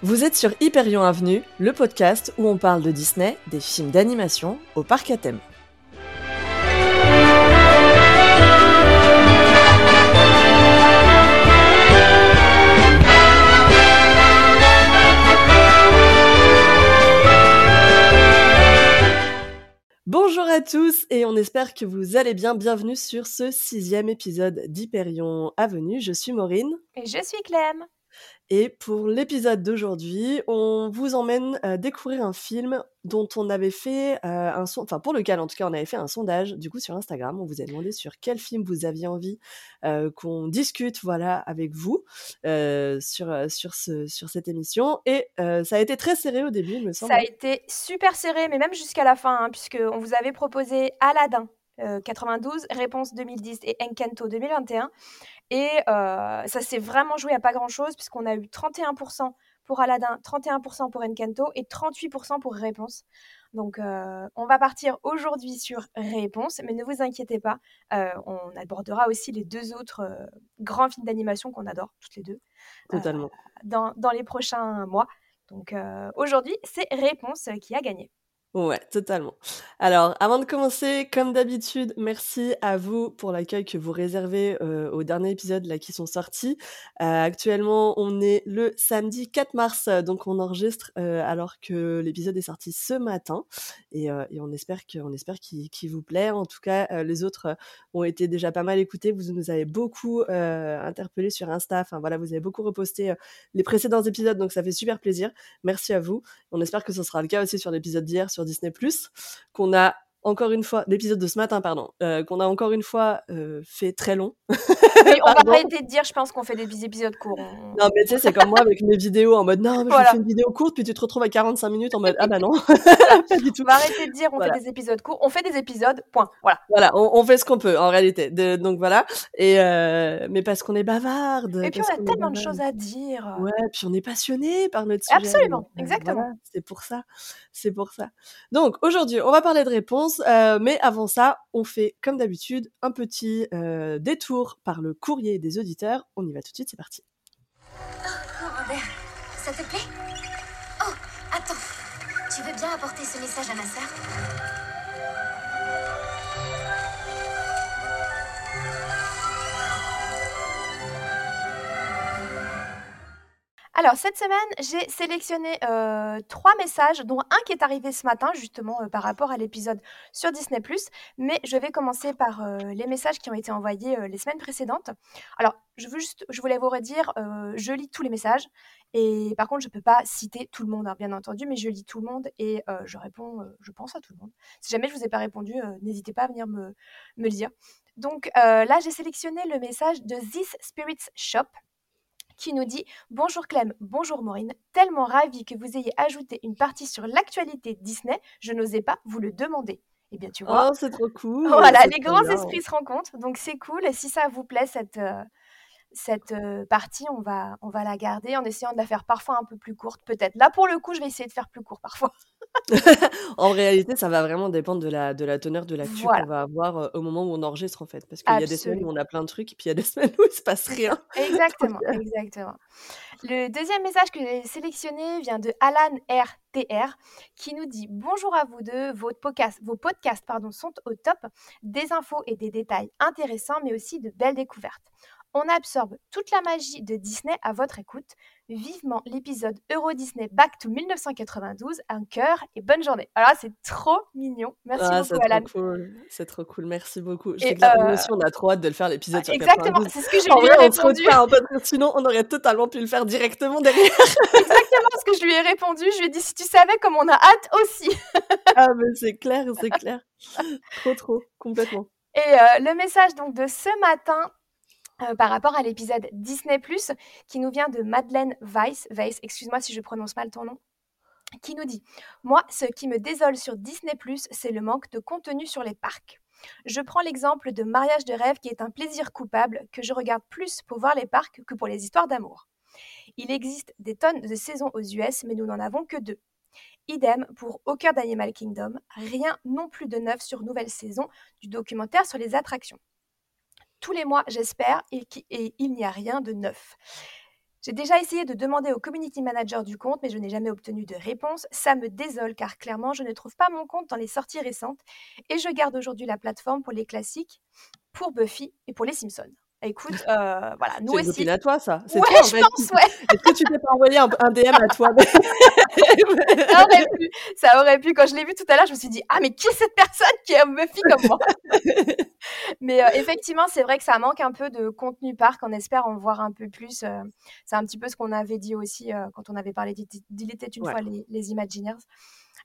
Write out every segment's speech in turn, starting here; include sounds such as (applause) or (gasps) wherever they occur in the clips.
Vous êtes sur Hyperion Avenue, le podcast où on parle de Disney, des films d'animation au parc à thème. Bonjour à tous et on espère que vous allez bien. Bienvenue sur ce sixième épisode d'Hyperion Avenue. Je suis Maureen. Et je suis Clem. Et pour l'épisode d'aujourd'hui, on vous emmène euh, découvrir un film dont on avait fait euh, un son, enfin pour lequel en tout cas on avait fait un sondage du coup sur Instagram. On vous a demandé sur quel film vous aviez envie euh, qu'on discute, voilà, avec vous sur sur ce sur cette émission. Et ça a été très serré au début, il me semble. Ça a été super serré, mais même jusqu'à la fin, hein, puisque on vous avait proposé Aladdin. 92, Réponse 2010 et Encanto 2021. Et euh, ça s'est vraiment joué à pas grand-chose, puisqu'on a eu 31% pour Aladdin, 31% pour Encanto et 38% pour Réponse. Donc, euh, on va partir aujourd'hui sur Réponse, mais ne vous inquiétez pas, euh, on abordera aussi les deux autres grands films d'animation qu'on adore, toutes les deux, Totalement. dans, dans, les prochains mois. Donc, aujourd'hui, c'est Réponse qui a gagné. Ouais, totalement. Alors, avant de commencer, comme d'habitude, merci à vous pour l'accueil que vous réservez euh, aux derniers épisodes là qui sont sortis. Euh, actuellement, on est le samedi 4 mars, donc on enregistre euh, alors que l'épisode est sorti ce matin, et, et on espère que, on espère qu'il vous plaît. En tout cas, les autres ont été déjà pas mal écoutés. Vous nous avez beaucoup interpellés sur Insta. Enfin voilà, vous avez beaucoup reposté les précédents épisodes, donc ça fait super plaisir. Merci à vous. On espère que ce sera le cas aussi sur l'épisode d'hier sur Disney+, qu'on a encore une fois, l'épisode de ce matin, pardon, euh, qu'on a encore une fois euh, fait très long. Oui, on va arrêter de dire, je pense qu'on fait des épisodes courts. Non, mais tu sais, c'est comme moi avec mes vidéos en mode non, mais je fais une vidéo courte, puis tu te retrouves à 45 minutes en mode ah bah non, (laughs) pas du tout. On va arrêter de dire on fait des épisodes courts, on fait des épisodes, point. Voilà. Voilà, on, fait ce qu'on peut en réalité. donc voilà. Et euh, mais parce qu'on est bavarde. Et puis on a tellement de choses à dire. Ouais, puis on est passionné par notre sujet. Absolument, exactement. c'est pour ça, c'est pour ça. Donc aujourd'hui, on va parler de réponses euh, mais avant ça, on fait comme d'habitude un petit euh, détour par le courrier des auditeurs. On y va tout de suite, c'est parti. Oh, Robert, ça te plaît? Oh, attends, tu veux bien apporter ce message à ma sœur? Alors, cette semaine, j'ai sélectionné euh, trois messages, dont un qui est arrivé ce matin, justement, euh, par rapport à l'épisode sur Disney. Mais je vais commencer par euh, les messages qui ont été envoyés les semaines précédentes. Alors, je, voulais vous redire, je lis tous les messages. Et par contre, je ne peux pas citer tout le monde, hein, bien entendu, mais je lis tout le monde et je réponds, je pense à tout le monde. Si jamais je ne vous ai pas répondu, n'hésitez pas à venir me, me le dire. Donc là, j'ai sélectionné le message de This Spirits Shop qui nous dit Bonjour Clem, bonjour Maureen, tellement ravi que vous ayez ajouté une partie sur l'actualité Disney, je n'osais pas vous le demander. Eh bien, tu vois. Oh, c'est trop cool. Voilà, les grands esprits se rencontrent, donc c'est cool. Et si ça vous plaît, cette, euh, cette euh, partie, on va, on va la garder en essayant de la faire parfois un peu plus courte, peut-être. Là, pour le coup, je vais essayer de faire plus court parfois. En réalité, ça va vraiment dépendre de la, de la teneur de l'actu qu'on va avoir au moment où on enregistre, en fait. Parce qu'il y a des semaines où on a plein de trucs, et puis il y a des (laughs) semaines où il se passe rien. Exactement, exactement. Le deuxième message que j'ai sélectionné vient de Alan RTR qui nous dit Bonjour à vous deux, vos podcasts, vos podcasts pardon, sont au top, des infos et des détails intéressants, mais aussi de belles découvertes. On absorbe toute la magie de Disney à votre écoute. Vivement l'épisode Euro Disney Back to 1992, un cœur et bonne journée. Alors c'est trop mignon. Merci ah, beaucoup, Alan. C'est trop cool. Merci beaucoup. Je sais que euh... aussi, on a trop hâte de le faire l'épisode sur Exactement, c'est ce que je lui ai répondu. sinon, on aurait totalement pu le faire directement derrière. (laughs) Exactement ce que je lui ai répondu. Je lui ai dit si tu savais comme on a hâte aussi. ah, mais c'est clair, c'est clair. trop, trop, complètement. Et euh, le message donc de ce matin euh, par rapport à l'épisode Disney ⁇ qui nous vient de Madeleine Weiss, Weiss excuse-moi si je prononce mal ton nom, qui nous dit « Moi, ce qui me désole sur Disney ⁇ c'est le manque de contenu sur les parcs. Je prends l'exemple de Mariage de rêve qui est un plaisir coupable que je regarde plus pour voir les parcs que pour les histoires d'amour. Il existe des tonnes de saisons aux US, mais nous n'en avons que deux. Idem pour Au cœur d'Animal Kingdom, rien non plus de neuf sur nouvelle saison du documentaire sur les attractions tous les mois, j'espère, et, il n'y a rien de neuf. J'ai déjà essayé de demander au community manager du compte, mais je n'ai jamais obtenu de réponse. Ça me désole car clairement, je ne trouve pas mon compte dans les sorties récentes et je garde aujourd'hui la plateforme pour les classiques, pour Buffy et pour les Simpsons. Écoute, (laughs) euh, voilà, nous C'est une aussi. copine à toi, ça. (laughs) C'est Ouais, toi, en je fait. pense, ouais. (laughs) Est-ce que tu t'es pas envoyé un, un DM à toi? Ça aurait pu. Ça aurait pu. Quand je l'ai vu tout à l'heure, je me suis dit, ah, mais qui est cette personne qui est Buffy comme moi? Mais euh, effectivement, c'est vrai que ça manque un peu de contenu parc. On espère en voir un peu plus. euh, c'est un petit peu ce qu'on avait dit aussi quand on avait parlé d'Il d'Il était une Ouais. fois les, les Imagineers.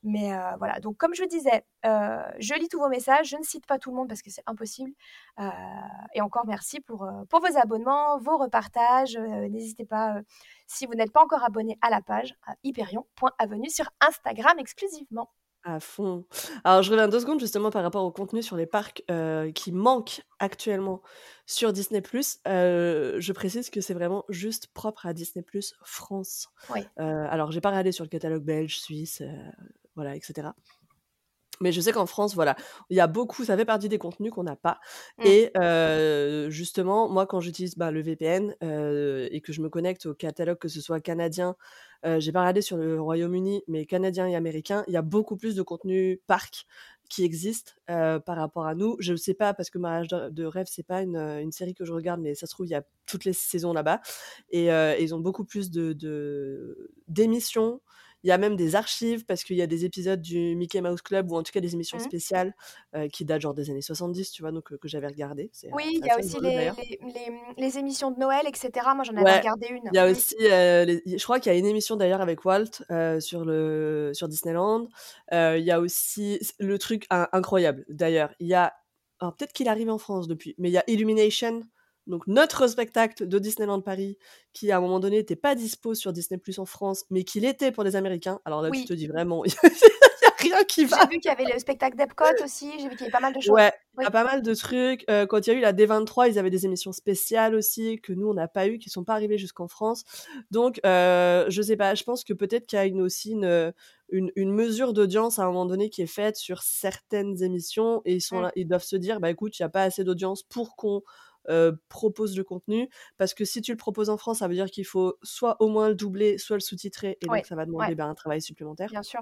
Mais euh, voilà, donc comme je disais, euh, je lis tous vos messages, je ne cite pas tout le monde parce que c'est impossible. Euh, et encore merci pour, pour vos abonnements, vos repartages. N'hésitez pas, si vous n'êtes pas encore abonné à la page, à hyperion.avenue sur Instagram exclusivement. À fond. Alors, je reviens deux secondes justement par rapport au contenu sur les parcs euh, qui manquent actuellement sur Disney+. Euh, je précise que c'est vraiment juste propre à Disney+, France. Oui. Euh, alors, j'ai pas regardé sur le catalogue belge, suisse, voilà, etc. Mais je sais qu'en France, voilà, il y a beaucoup, ça fait partie des contenus qu'on n'a pas. Mm. Et euh, justement, moi, quand j'utilise bah, le VPN euh, et que je me connecte au catalogue, que ce soit canadien, euh, j'ai pas regardé sur le Royaume-Uni, mais canadien et américain, il y a beaucoup plus de contenu parc qui existe par rapport à nous. Je ne sais pas parce que Mariage de, de rêve, c'est pas une, une, série que je regarde, mais ça se trouve il y a toutes les saisons là-bas et, et ils ont beaucoup plus de d'émissions. Il y a même des archives parce qu'il y a des épisodes du Mickey Mouse Club ou en tout cas des émissions Mhm. spéciales euh, qui datent genre des années 70, tu vois, donc euh, que j'avais regardé. Oui, il y a aussi les, les, les, les, émissions de Noël, etc. Moi, j'en avais ouais, regardé une. Il y a aussi, euh, je crois qu'il y a une émission d'ailleurs avec Walt sur, le, sur Disneyland. Il y a aussi le truc incroyable d'ailleurs. Il y a, alors peut-être qu'il arrive en France depuis, mais il y a Illumination. Donc notre spectacle de Disneyland Paris, qui à un moment donné n'était pas dispo sur Disney Plus en France, mais qui l'était pour les Américains. Alors là, oui. tu te dis vraiment, (laughs) il n'y a rien qui va. J'ai vu qu'il y avait le spectacle d'Epcot aussi, j'ai vu qu'il y avait pas mal de choses. Ouais, il oui. y a pas mal de trucs. Euh, quand il y a eu la D23, ils avaient des émissions spéciales aussi, que nous, on n'a pas eu, qui sont pas arrivées jusqu'en France. Donc, euh, je sais pas, je pense que peut-être qu'il y a une, aussi une, une, une mesure d'audience à un moment donné qui est faite sur certaines émissions, et ils, sont Mm. là, ils doivent se dire, bah écoute, il n'y a pas assez d'audience pour qu'on euh, propose le contenu parce que si tu le proposes en France, ça veut dire qu'il faut soit au moins le doubler, soit le sous-titrer et ouais, donc ça va demander ouais. ben, un travail supplémentaire. Bien sûr.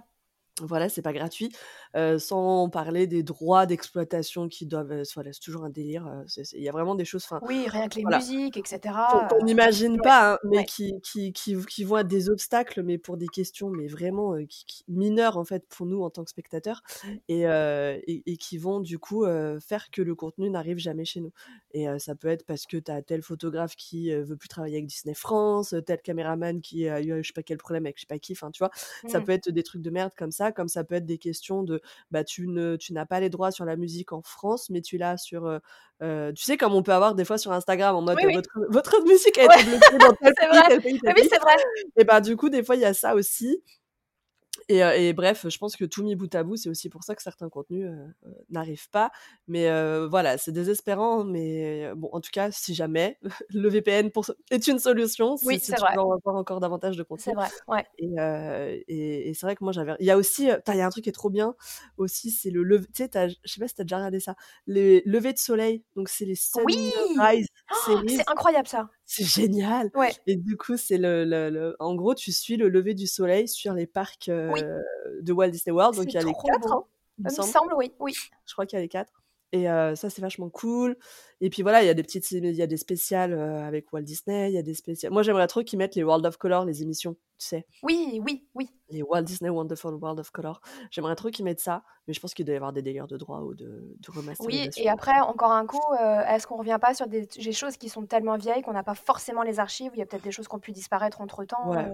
Voilà, c'est pas gratuit. Euh, sans parler des droits d'exploitation qui doivent. Euh, voilà, c'est toujours un délire. Il y a vraiment des choses. Oui, rien que les voilà. musiques, etc. Qu'on n'imagine ouais. pas, hein, mais ouais. qui, qui, qui, qui, vont être des obstacles, mais pour des questions, mais vraiment qui, qui, mineures en fait pour nous en tant que spectateurs, mmh. et, et, et, qui vont du coup faire que le contenu n'arrive jamais chez nous. Et ça peut être parce que tu as tel photographe qui veut plus travailler avec Disney France, tel caméraman qui a eu je sais pas quel problème avec je sais pas qui, enfin tu vois, mmh. ça peut être des trucs de merde comme ça comme ça peut être des questions de bah tu ne tu n'as pas les droits sur la musique en France mais tu l'as sur euh, tu sais comme on peut avoir des fois sur Instagram en mode oui, oui. Votre, votre, musique a été bloquée dans (laughs) tel pays, vrai. tel pays, tel oui, c'est vrai et bah du coup des fois il y a ça aussi et, euh, et, bref, je pense que tout mis bout à bout, c'est aussi pour ça que certains contenus euh, n'arrivent pas. Mais euh, voilà, c'est désespérant. Mais bon, en tout cas, si jamais (laughs) le VPN pour... est une solution, oui, si, si tu vrai. veux avoir encore davantage de contenu. C'est vrai, ouais. Et, et, et c'est vrai que moi, j'avais. Il y a aussi, il y a un truc qui est trop bien aussi, c'est le lever. Tu sais, je sais pas si t'as déjà regardé ça, les levées de soleil. Donc c'est les oui (gasps) C'est incroyable ça. C'est génial. Ouais. Et du coup, c'est le, le, le, en gros, tu suis le lever du soleil sur les parcs euh, oui. de Walt Disney World. Donc il y a les quatre. Hein, il me semble. semble, oui, oui. Je crois qu'il y a les quatre. Et euh, ça, c'est vachement cool. Et puis voilà, il y a des petites, il y a des spéciales euh, avec Walt Disney, il y a des spéciales. Moi, j'aimerais trop qu'ils mettent les World of Color, les émissions, tu sais. Oui, oui, oui. Les Walt Disney Wonderful World of Color. J'aimerais trop qu'ils mettent ça, mais je pense qu'il doit y avoir des délires de droit ou de, de remasterisation. Oui, et après, encore un coup, euh, est-ce qu'on revient pas sur des, des, choses qui sont tellement vieilles qu'on n'a pas forcément les archives Il y a peut-être des choses qui ont pu disparaître entre temps. Ouais.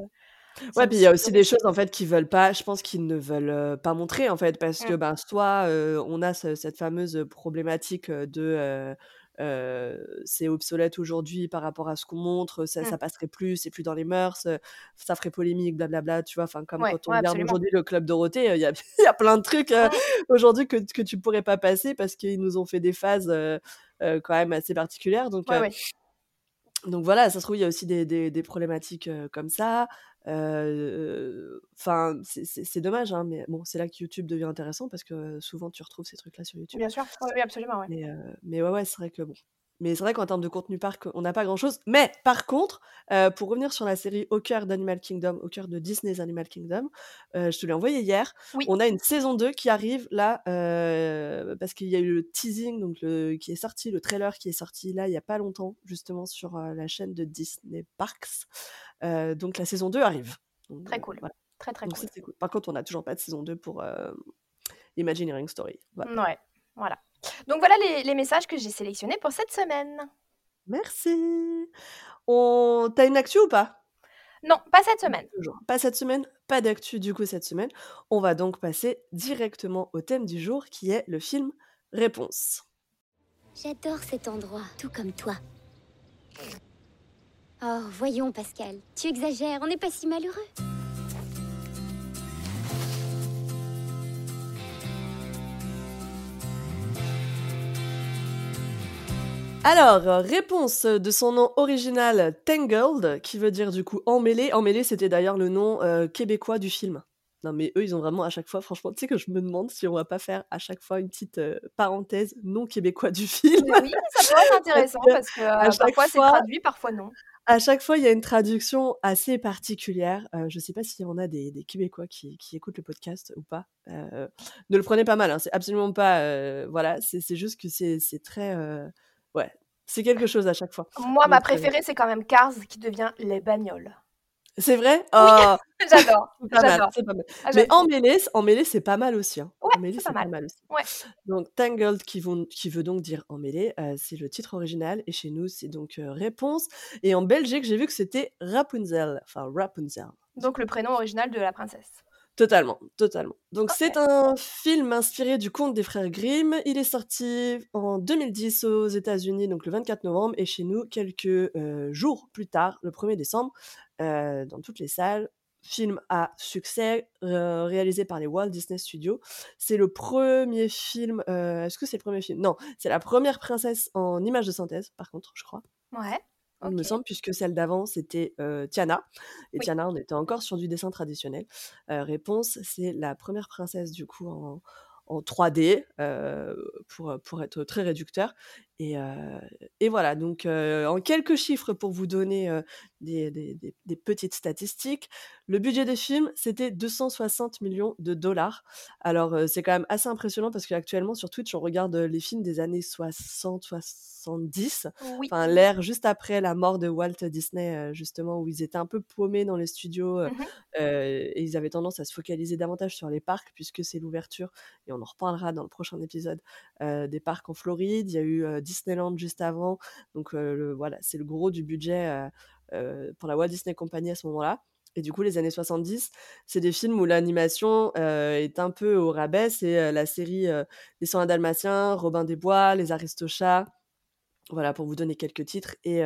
Ouais, puis il y a aussi des choses en fait qui veulent pas, je pense qu'ils ne veulent euh, pas montrer en fait, parce que ben soit euh, on a ce, cette fameuse problématique de euh, c'est obsolète aujourd'hui par rapport à ce qu'on montre, ça, mmh. ça passerait plus, c'est plus dans les mœurs, ça ferait polémique, blablabla, tu vois, enfin comme ouais, quand on ouais, regarde aujourd'hui le club Dorothée, il y a, (laughs) y a plein de trucs euh, aujourd'hui que, que tu pourrais pas passer parce qu'ils nous ont fait des phases euh, quand même assez particulières, donc. Ouais, ouais. Donc voilà, ça se trouve, il y a aussi des, des, des problématiques comme ça. Enfin, euh, c'est dommage, hein, mais bon, c'est là que YouTube devient intéressant parce que souvent tu retrouves ces trucs-là sur YouTube. Bien sûr, oui, absolument. Ouais. Mais, euh, mais ouais, ouais, c'est vrai que bon, mais c'est vrai qu'en termes de contenu parc, on n'a pas grand-chose. Mais par contre, euh, pour revenir sur la série Au cœur d'Animal Kingdom, au cœur de Disney's Animal Kingdom, euh, je te l'ai envoyé hier. Oui. On a une saison 2 qui arrive là, euh, parce qu'il y a eu le teasing donc le, qui est sorti, le trailer qui est sorti là il n'y a pas longtemps, justement sur la chaîne de Disney Parks. Donc la saison 2 arrive. Donc, Très cool. voilà. Très très Donc cool. Par contre, on n'a toujours pas de saison 2 pour Imagineering Story. Voilà. Ouais, voilà. Donc voilà les, les messages que j'ai sélectionnés pour cette semaine. Merci. On... T'as une actu ou pas? Non, pas cette semaine. Pas cette semaine, pas d'actu du coup cette semaine. On va donc passer directement au thème du jour qui est le film Réponse. J'adore cet endroit, tout comme toi. Oh, voyons, Pascal, tu exagères, on n'est pas si malheureux. Alors, réponse de son nom original Tangled, qui veut dire du coup emmêlé. Emmêlé, c'était d'ailleurs le nom euh, québécois du film. Non mais eux, ils ont vraiment à chaque fois, franchement, tu sais que je me demande si on va pas faire à chaque fois une petite euh, parenthèse non québécois du film. Oui, ça pourrait être (laughs) intéressant que parce que à euh, parfois c'est traduit, parfois non. À chaque fois, il y a une traduction assez particulière. Euh, je sais pas s'il y en a des, des Québécois qui, qui écoutent le podcast ou pas. Ne le prenez pas mal, hein, c'est absolument pas... voilà, c'est juste que c'est très... ouais, c'est quelque chose à chaque fois. Moi, ma Donc, euh, préférée, c'est quand même Cars qui devient les bagnoles. C'est vrai? (laughs) Oh, (laughs) (laughs) J'adore, c'est pas mal, pas. Ah, Mais emmêlé, emmêlé c'est pas mal aussi. Hein. Ouais, Emmêlé, c'est pas mal. aussi. Ouais. Donc Tangled, qui, vont- qui veut donc dire emmêlé, euh, c'est le titre original. Et chez nous, c'est donc euh, réponse. Et en Belgique, j'ai vu que c'était Rapunzel. Enfin, Rapunzel. Donc le prénom original de la princesse. Totalement, totalement. Donc c'est un film inspiré du conte des frères Grimm. Il est sorti en 2010 aux États-Unis, donc le 24 novembre, et chez nous quelques euh, jours plus tard, le 1er décembre, euh, dans toutes les salles. Film à succès euh, réalisé par les Walt Disney Studios. C'est le premier film. Est-ce que c'est le premier film? Non, c'est la première princesse en image de synthèse, par contre, je crois. Ouais. Il me semble, puisque celle d'avant, c'était euh, Tiana. Et Oui. Tiana, on était encore sur du dessin traditionnel. Euh, réponse, c'est la première princesse, du coup, en, en 3D, euh, pour, pour être très réducteur. Et, euh, et voilà, donc euh, en quelques chiffres pour vous donner euh, des, des- des- des petites statistiques, le budget des films, c'était 260 millions de dollars. Alors, c'est quand même assez impressionnant parce qu'actuellement, sur Twitch, on regarde les films des années 60, 70 Oui. enfin l'ère juste après la mort de Walt Disney justement où ils étaient un peu paumés dans les studios euh, et ils avaient tendance à se focaliser davantage sur les parcs puisque c'est l'ouverture et on en reparlera dans le prochain épisode des parcs en Floride il y a eu Disneyland juste avant donc le- voilà c'est le gros du budget pour la Walt Disney Company à ce moment-là et du coup, les années 70, c'est des films où l'animation euh, est un peu au rabais. C'est euh, la série euh, Les 101 Dalmatiens, Robin des Bois, Les Aristochats, voilà, pour vous donner quelques titres. Et,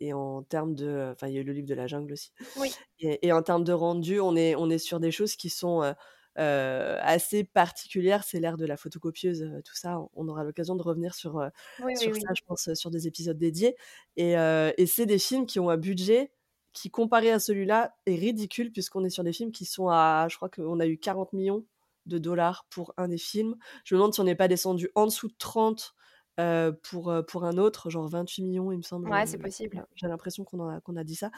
et en termes de. Enfin, il y a eu le livre de la jungle aussi. Oui. Et, et en termes de rendu, on est, on est sur des choses qui sont assez particulières. C'est l'ère de la photocopieuse, euh, tout ça. On aura l'occasion de revenir sur, euh, Oui, oui, sur oui. ça, je pense, euh, sur des épisodes dédiés. Et, euh, et c'est des films qui ont un budget qui, comparé à celui-là, est ridicule, puisqu'on est sur des films qui sont à. Je crois qu'on a eu 40 millions de dollars pour un des films. Je me demande si on n'est pas descendu en dessous de 30 euh, pour, pour un autre, genre 28 millions, il me semble. Ouais, c'est possible. J'ai l'impression qu'on a, qu'on a dit ça.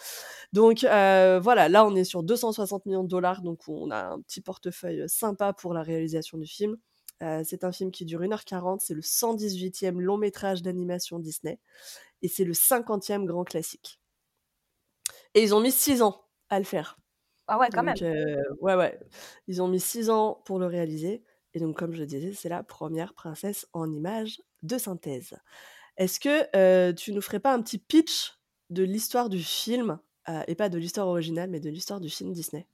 Donc euh, voilà, là on est sur 260 millions de dollars, donc on a un petit portefeuille sympa pour la réalisation du film. Euh, c'est un film qui dure 1h40, c'est le 118e long métrage d'animation Disney, et c'est le 50e grand classique. Et ils ont mis 6 ans à le faire. Ah ouais, quand Donc, même. euh, ouais, ouais. Ils ont mis 6 ans pour le réaliser. Et donc, comme je le disais, c'est la première princesse en image de synthèse. Est-ce que tu nous ferais pas un petit pitch de l'histoire du film, et pas de l'histoire originale, mais de l'histoire du film Disney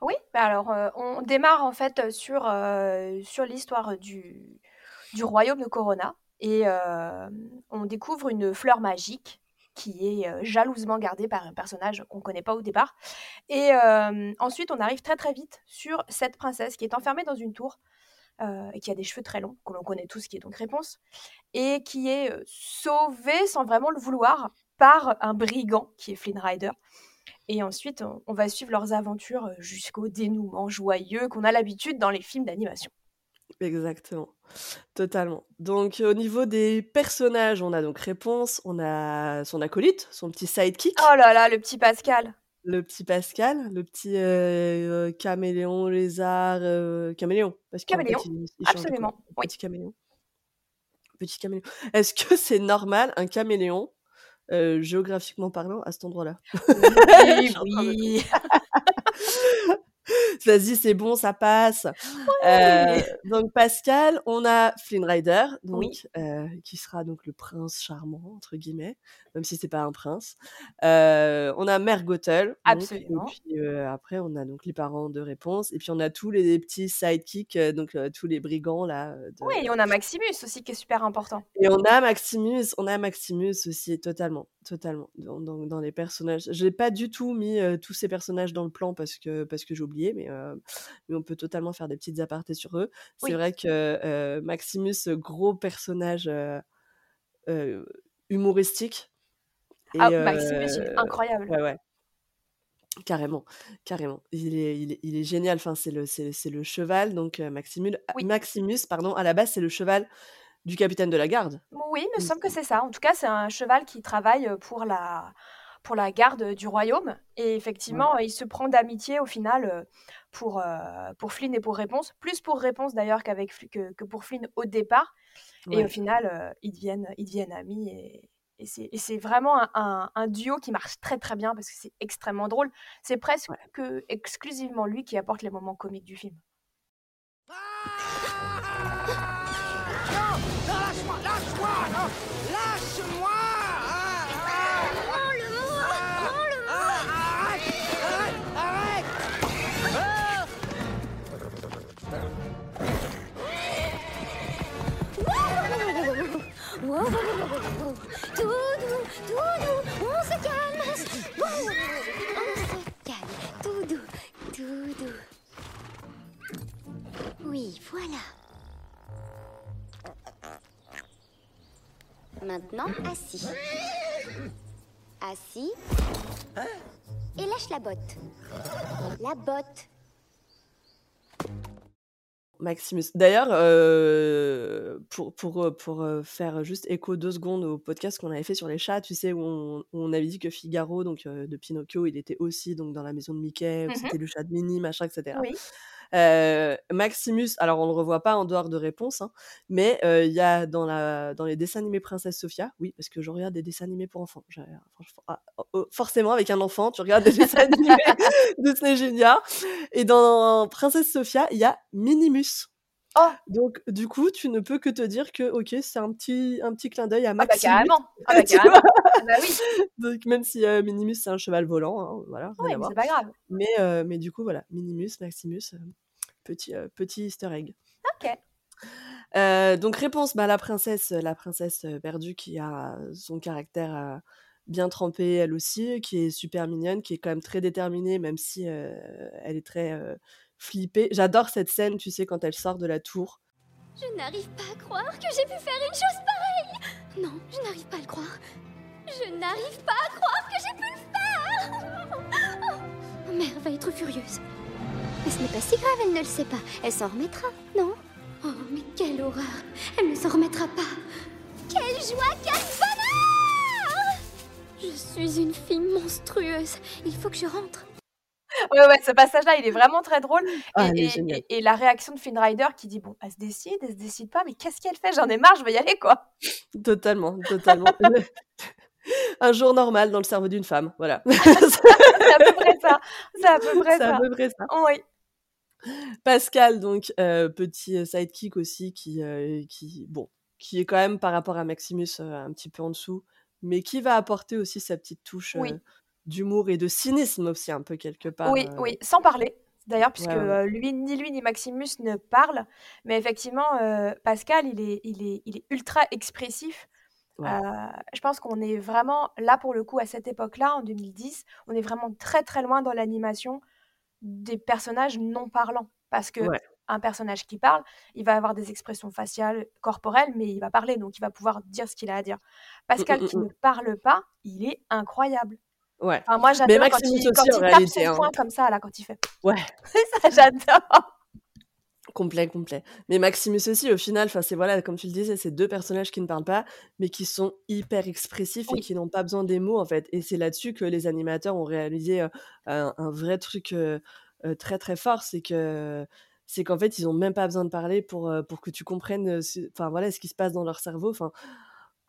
Oui, bah alors on démarre en fait sur, sur l'histoire du, du royaume de Corona et on découvre une fleur magique qui est jalousement gardée par un personnage qu'on ne connaît pas au départ. Et ensuite, on arrive très très vite sur cette princesse qui est enfermée dans une tour euh, et qui a des cheveux très longs, que l'on connaît tous, qui est donc Réponse, et qui est euh, sauvée sans vraiment le vouloir par un brigand qui est Flynn Rider. Et ensuite, on, on va suivre leurs aventures euh, jusqu'au dénouement joyeux qu'on a l'habitude dans les films d'animation. Exactement. totalement. Donc au niveau des personnages, on a donc Réponse, on a son acolyte, son petit sidekick. Oh là là, le petit Pascal. Le petit Pascal, le petit euh, caméléon, lézard, euh, caméléon. Parce caméléon, absolument. Petit caméléon. Petit caméléon. Est-ce que c'est normal un caméléon, euh, géographiquement parlant, à cet endroit-là? Oui, (laughs) oui. (laughs) Vas-y, c'est bon, ça passe. Euh, donc Pascal, on a Flynn Rider, donc euh, qui sera donc le prince charmant entre guillemets, même si c'est pas un prince. Euh, on a Mère Gothel. Absolument. et puis après, on a donc les parents de réponse, et puis on a tous les petits sidekicks, donc tous les brigands là. Oui, et on a Maximus aussi qui est super important. Et on a Maximus, on a Maximus aussi totalement, totalement dans, dans, les personnages. Je n'ai pas du tout mis tous ces personnages dans le plan parce que parce que j'ai oublié, mais, mais on peut totalement faire des petites apartés sur eux. C'est vrai que Maximus, gros personnage humoristique. ah, Maximus, incroyable. Ouais, ouais. Carrément, carrément. Il est, il est, il est génial. Enfin, c'est le, c'est, le cheval. Donc, Maximus, Maximus, pardon, à la base, c'est le cheval du capitaine de la garde. Oui, il me semble que c'est ça. En tout cas, c'est un cheval qui travaille pour la, pour la garde du royaume. Et effectivement, il se prend d'amitié au final pour, pour Flynn et pour Réponse. Plus pour Réponse d'ailleurs qu'avec que, que, pour Flynn au départ. Et au final, ils, deviennent, ils deviennent amis. Et, et c'est vraiment un, un, duo qui marche très très bien parce que c'est extrêmement drôle. C'est presque que exclusivement lui qui apporte les moments comiques du film. Tout doux, on se calme. On se calme, tout doux, tout doux. Oui, voilà. Maintenant, assis. Assis. Et lâche la botte. La botte. Maximus. D'ailleurs, euh, pour, pour, euh, pour euh, faire juste écho deux secondes au podcast qu'on avait fait sur les chats, tu sais, où on, avait dit que Figaro, donc de Pinocchio, il était aussi donc, dans la maison de Mickey, mmh c'était le chat de Minnie, machin, etc. Oui. Euh, Maximus, alors on le revoit pas en dehors de réponse, hein, mais euh, il y a dans, la, dans les dessins animés Princesse Sophia, oui, parce que je regarde des dessins animés pour enfants. Ah, oh, oh, forcément, avec un enfant, tu regardes des dessins (laughs) animés Disney Junior. Et dans Princesse Sophia, il y a Minimus. Oh. Donc, du coup, tu ne peux que te dire que, ok, c'est un petit, un petit clin d'œil à Maximus. Ah bah carrément. (laughs) Ah bah carrément. Ah bah oui. Donc, même si euh, Minimus, c'est un cheval volant, hein, voilà. Oui, mais c'est pas grave. Mais, mais du coup, voilà, Minimus, Maximus, petit, petit easter egg. Ok. donc réponse, bah, la princesse, la princesse perdue qui a son caractère bien trempé elle aussi, qui est super mignonne, qui est quand même très déterminée, même si elle est très flippée. J'adore cette scène, tu sais, quand elle sort de la tour. Je n'arrive pas à croire que j'ai pu faire une chose pareille. Non, je n'arrive pas à le croire. Je n'arrive pas à croire que j'ai pu le faire. Oh, mère va être furieuse. Mais ce n'est pas si grave, elle ne le sait pas. Elle s'en remettra, non? Oh, mais quelle horreur Elle ne s'en remettra pas Quelle joie, quel bonheur Je suis une fille monstrueuse. Il faut que je rentre. Ouais, ouais, ce passage-là, il est vraiment très drôle. Ah, et, et, la réaction de Finn Rider qui dit Bon, elle se décide, elle se décide pas, mais qu'est-ce qu'elle fait? J'en ai marre, je vais y aller, quoi. Totalement, totalement. (laughs) (laughs) Un jour normal dans le cerveau d'une femme, voilà. (laughs) c'est à peu près ça. C'est à peu près ça. à peu près ça. Oui. Pascal, donc euh, petit euh, sidekick aussi, qui, euh, qui, bon, qui est quand même par rapport à Maximus un petit peu en dessous, mais qui va apporter aussi sa petite touche d'humour et de cynisme aussi un peu quelque part. Oui, oui, sans parler. D'ailleurs, puisque lui, ni lui ni Maximus ne parlent, mais effectivement, Pascal, il est, il, est, il est ultra expressif. je pense qu'on est vraiment là pour le coup à cette époque-là, en 2010, on est vraiment très très loin dans l'animation des personnages non parlants. Parce que un personnage qui parle, il va avoir des expressions faciales, corporelles, mais il va parler, donc il va pouvoir dire ce qu'il a à dire. Mmh, Pascal mmh, qui mmh. ne parle pas, il est incroyable. Ouais. Enfin, moi, j'adore quand il, quand il tape son hein. poing comme ça, là, quand il fait. Ouais. (laughs) ça, j'adore. Complet, complet. Mais Maximus aussi, au final, c'est voilà, comme tu le disais, c'est deux personnages qui ne parlent pas, mais qui sont hyper expressifs et qui n'ont pas besoin des mots, en fait. Et c'est là-dessus que les animateurs ont réalisé, heu, un un vrai truc, heu heu, très, très fort. C'est que c'est qu'en fait, ils ont même pas besoin de parler pour, pour que tu comprennes, enfin, voilà, ce qui se passe dans leur cerveau. Enfin,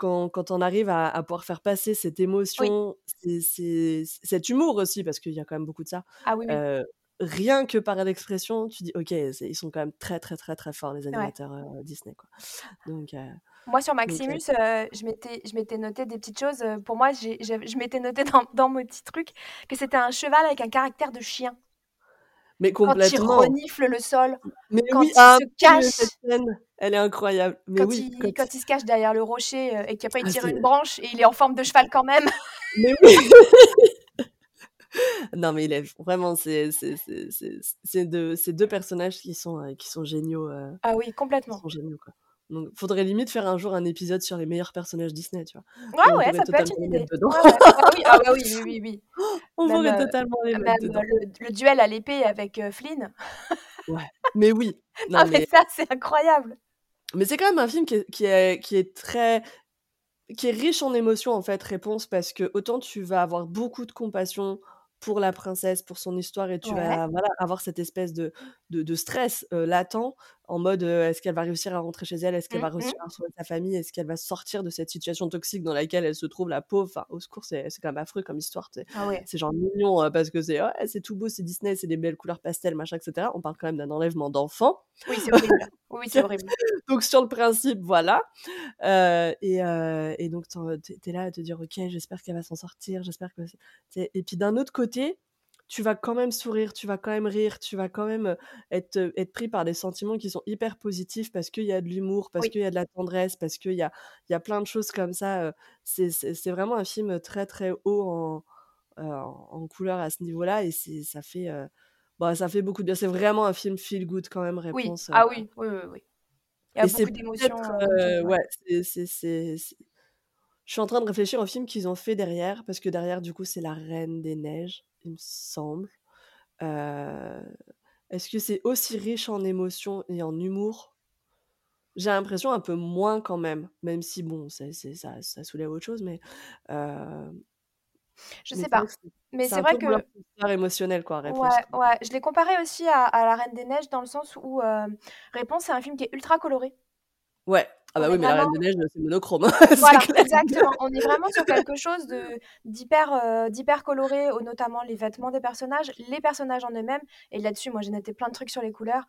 quand quand on arrive à à pouvoir faire passer cette Oui. émotion, c'est c'est cet humour aussi, parce qu'il y a quand même beaucoup de ça, Ah oui, oui. heu, rien que par l'expression, tu dis: «OK, c'est ils sont quand même très, très, très, très forts les Ouais. animateurs, Disney, quoi». Donc Moi, sur Maximus, je m'étais je m'étais noté des petites choses, pour moi, j'ai je m'étais noté dans dans mon petit truc que c'était un cheval avec un caractère de chien. Mais Quand il complètement! renifle le sol, Mais quand oui! il Ah se cette cache scène, elle est incroyable! Mais quand oui, il quand il se cache derrière le rocher, heu, et qu'après il ah tire une branche et il est en forme de cheval quand même. Mais oui! (laughs) Non, mais il est vraiment, c'est 2 c'est 2 personnages qui sont, heu, qui sont géniaux, heu, Ah oui, qui complètement. sont géniaux, quoi. Donc faudrait limite faire un jour un épisode sur les meilleurs personnages Disney, tu vois? Ouais, on ouais, pourrait ça peut être une idée. Ouais, ouais. Ah oui, ah bah oui, oui, oui, oui. (gasps) On Même, pourrait heu, totalement les même, le le duel à l'épée avec, heu, Flynn. Ouais, (laughs) mais oui! Non, Non, mais mais ça, c'est incroyable! mais c'est quand même un film qui est qui est qui est très qui est riche en émotions, en fait, Réponse, parce que autant tu vas avoir beaucoup de compassion pour la princesse, pour son histoire et tu Ouais. vas, voilà, avoir cette espèce de de de stress, latent en mode, est-ce qu'elle va réussir à rentrer chez elle? Est-ce qu'elle Mmh va réussir à retrouver sa famille? Est-ce qu'elle va sortir de cette situation toxique dans laquelle elle se trouve, la pauvre? Enfin, au secours, c'est quand même affreux comme histoire? Ah ouais. C'est genre mignon, heu, parce que c'est: «Ouais, c'est tout beau, c'est Disney, c'est des belles couleurs pastel, machin et cetera». On parle quand même d'un enlèvement d'enfant. Oui, c'est (laughs) horrible. Oui, c'est horrible. Donc sur le principe, voilà. Et et donc tu es là à te dire: «OK, j'espère qu'elle va s'en sortir, j'espère que»? Et puis d'un autre côté, tu vas quand même sourire, tu vas quand même rire, tu vas quand même, être, être pris par des sentiments qui sont hyper positifs parce qu'il y a de l'humour, parce Oui. qu'il y a de la tendresse, parce qu'il y a y a plein de choses comme ça, c'est vraiment un film très, très haut en, en couleurs à ce niveau-là et ça fait, heu, bah, ça fait beaucoup de bien. C'est vraiment un film feel good quand même, Oui. Réponse, heu Ah oui, oui, oui, oui. Il y a et beaucoup d'émotions, dis, ouais. c'est je suis en train de réfléchir aux films qu'ils ont fait derrière, parce que derrière, du coup, c'est La Reine des Neiges, il me semble. Heu, est-ce que c'est aussi riche en émotions et en humour? J'ai l'impression un peu moins quand même, même si bon, ça ça soulève autre chose, mais heu, Je mais sais pas. Mais c'est vrai que émotionnel quoi, Ouais, Réponse, quoi. ouais, je l'ai comparé aussi à à La Reine des Neiges dans le sens où, heu, Réponse, c'est un film qui est ultra coloré. Ouais. Ah bah oui, mais La Reine des Neiges, c'est monochrome, (laughs) voilà, exactement. On est vraiment sur (laughs) quelque chose de d'hyper, coloré, au notamment les vêtements des personnages, les personnages en eux-mêmes et là-dessus, moi, j'ai noté plein de trucs sur les couleurs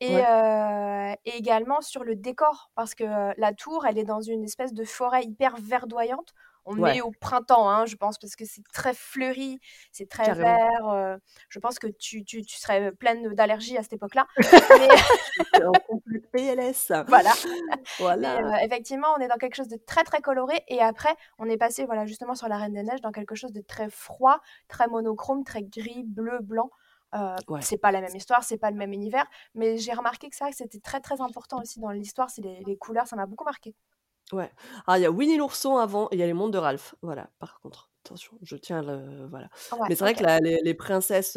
et Ouais. heu et également sur le décor parce que, la tour, elle est dans une espèce de forêt hyper verdoyante. On est au printemps, hein, je pense, parce que c'est très fleuri, c'est très carrément. vert, heu, je pense que tu tu tu serais pleine d'allergies à cette époque-là. (laughs) Mais en PLS. (laughs) voilà. Mais Voilà. effectivement, on est dans quelque chose de très, très coloré et après, on est passé, voilà, justement sur La Reine des Neiges dans quelque chose de très froid, très monochrome, très gris, bleu, blanc. Heu, Ouais. c'est pas la même histoire, c'est pas le même univers, mais j'ai remarqué que ça, c'était très, très important aussi dans l'histoire, c'est les les couleurs, ça m'a beaucoup marqué. Ouais. Alors il y a Winnie l'ourson avant et il y a les mondes de Ralph. Voilà, par contre, attention, je tiens le voilà. Ouais, Mais c'est vrai que la les les princesses,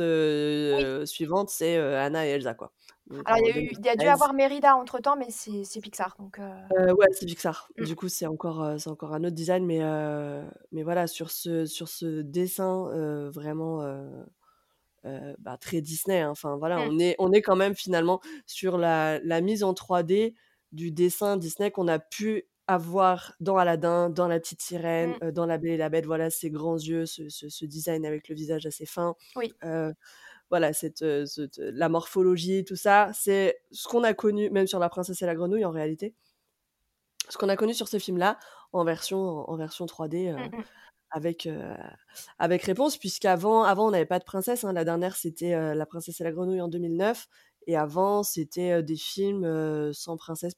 Oui. heu, suivantes, c'est, heu, Anna et Elsa, quoi. Donc Alors il y en a eu y a dû 2016. avoir Mérida entre-temps, mais c'est Pixar, donc ouais, c'est Pixar. mmh, Du coup, c'est encore, c'est encore un autre design, mais mais voilà, sur ce sur ce dessin, vraiment, bah, très Disney, hein. Enfin voilà, mmh, on est on est quand même finalement sur la la mise en 3D du dessin Disney qu'on a pu avoir dans Aladdin, dans La Petite Sirène, mmh, dans La Belle et la Bête. Voilà, ces grands yeux, ce ce ce design avec le visage assez fin. oui, voilà, cette, la morphologie, tout ça, c'est ce qu'on a connu même sur La Princesse et la Grenouille en réalité. Ce qu'on a connu sur ce film-là en version en version 3D, heu, mmh mh, avec, avec Réponse puisqu'avant avant on n'avait pas de princesse, hein. La dernière c'était, La Princesse et la Grenouille en 2009 et avant c'était, des films, sans princesse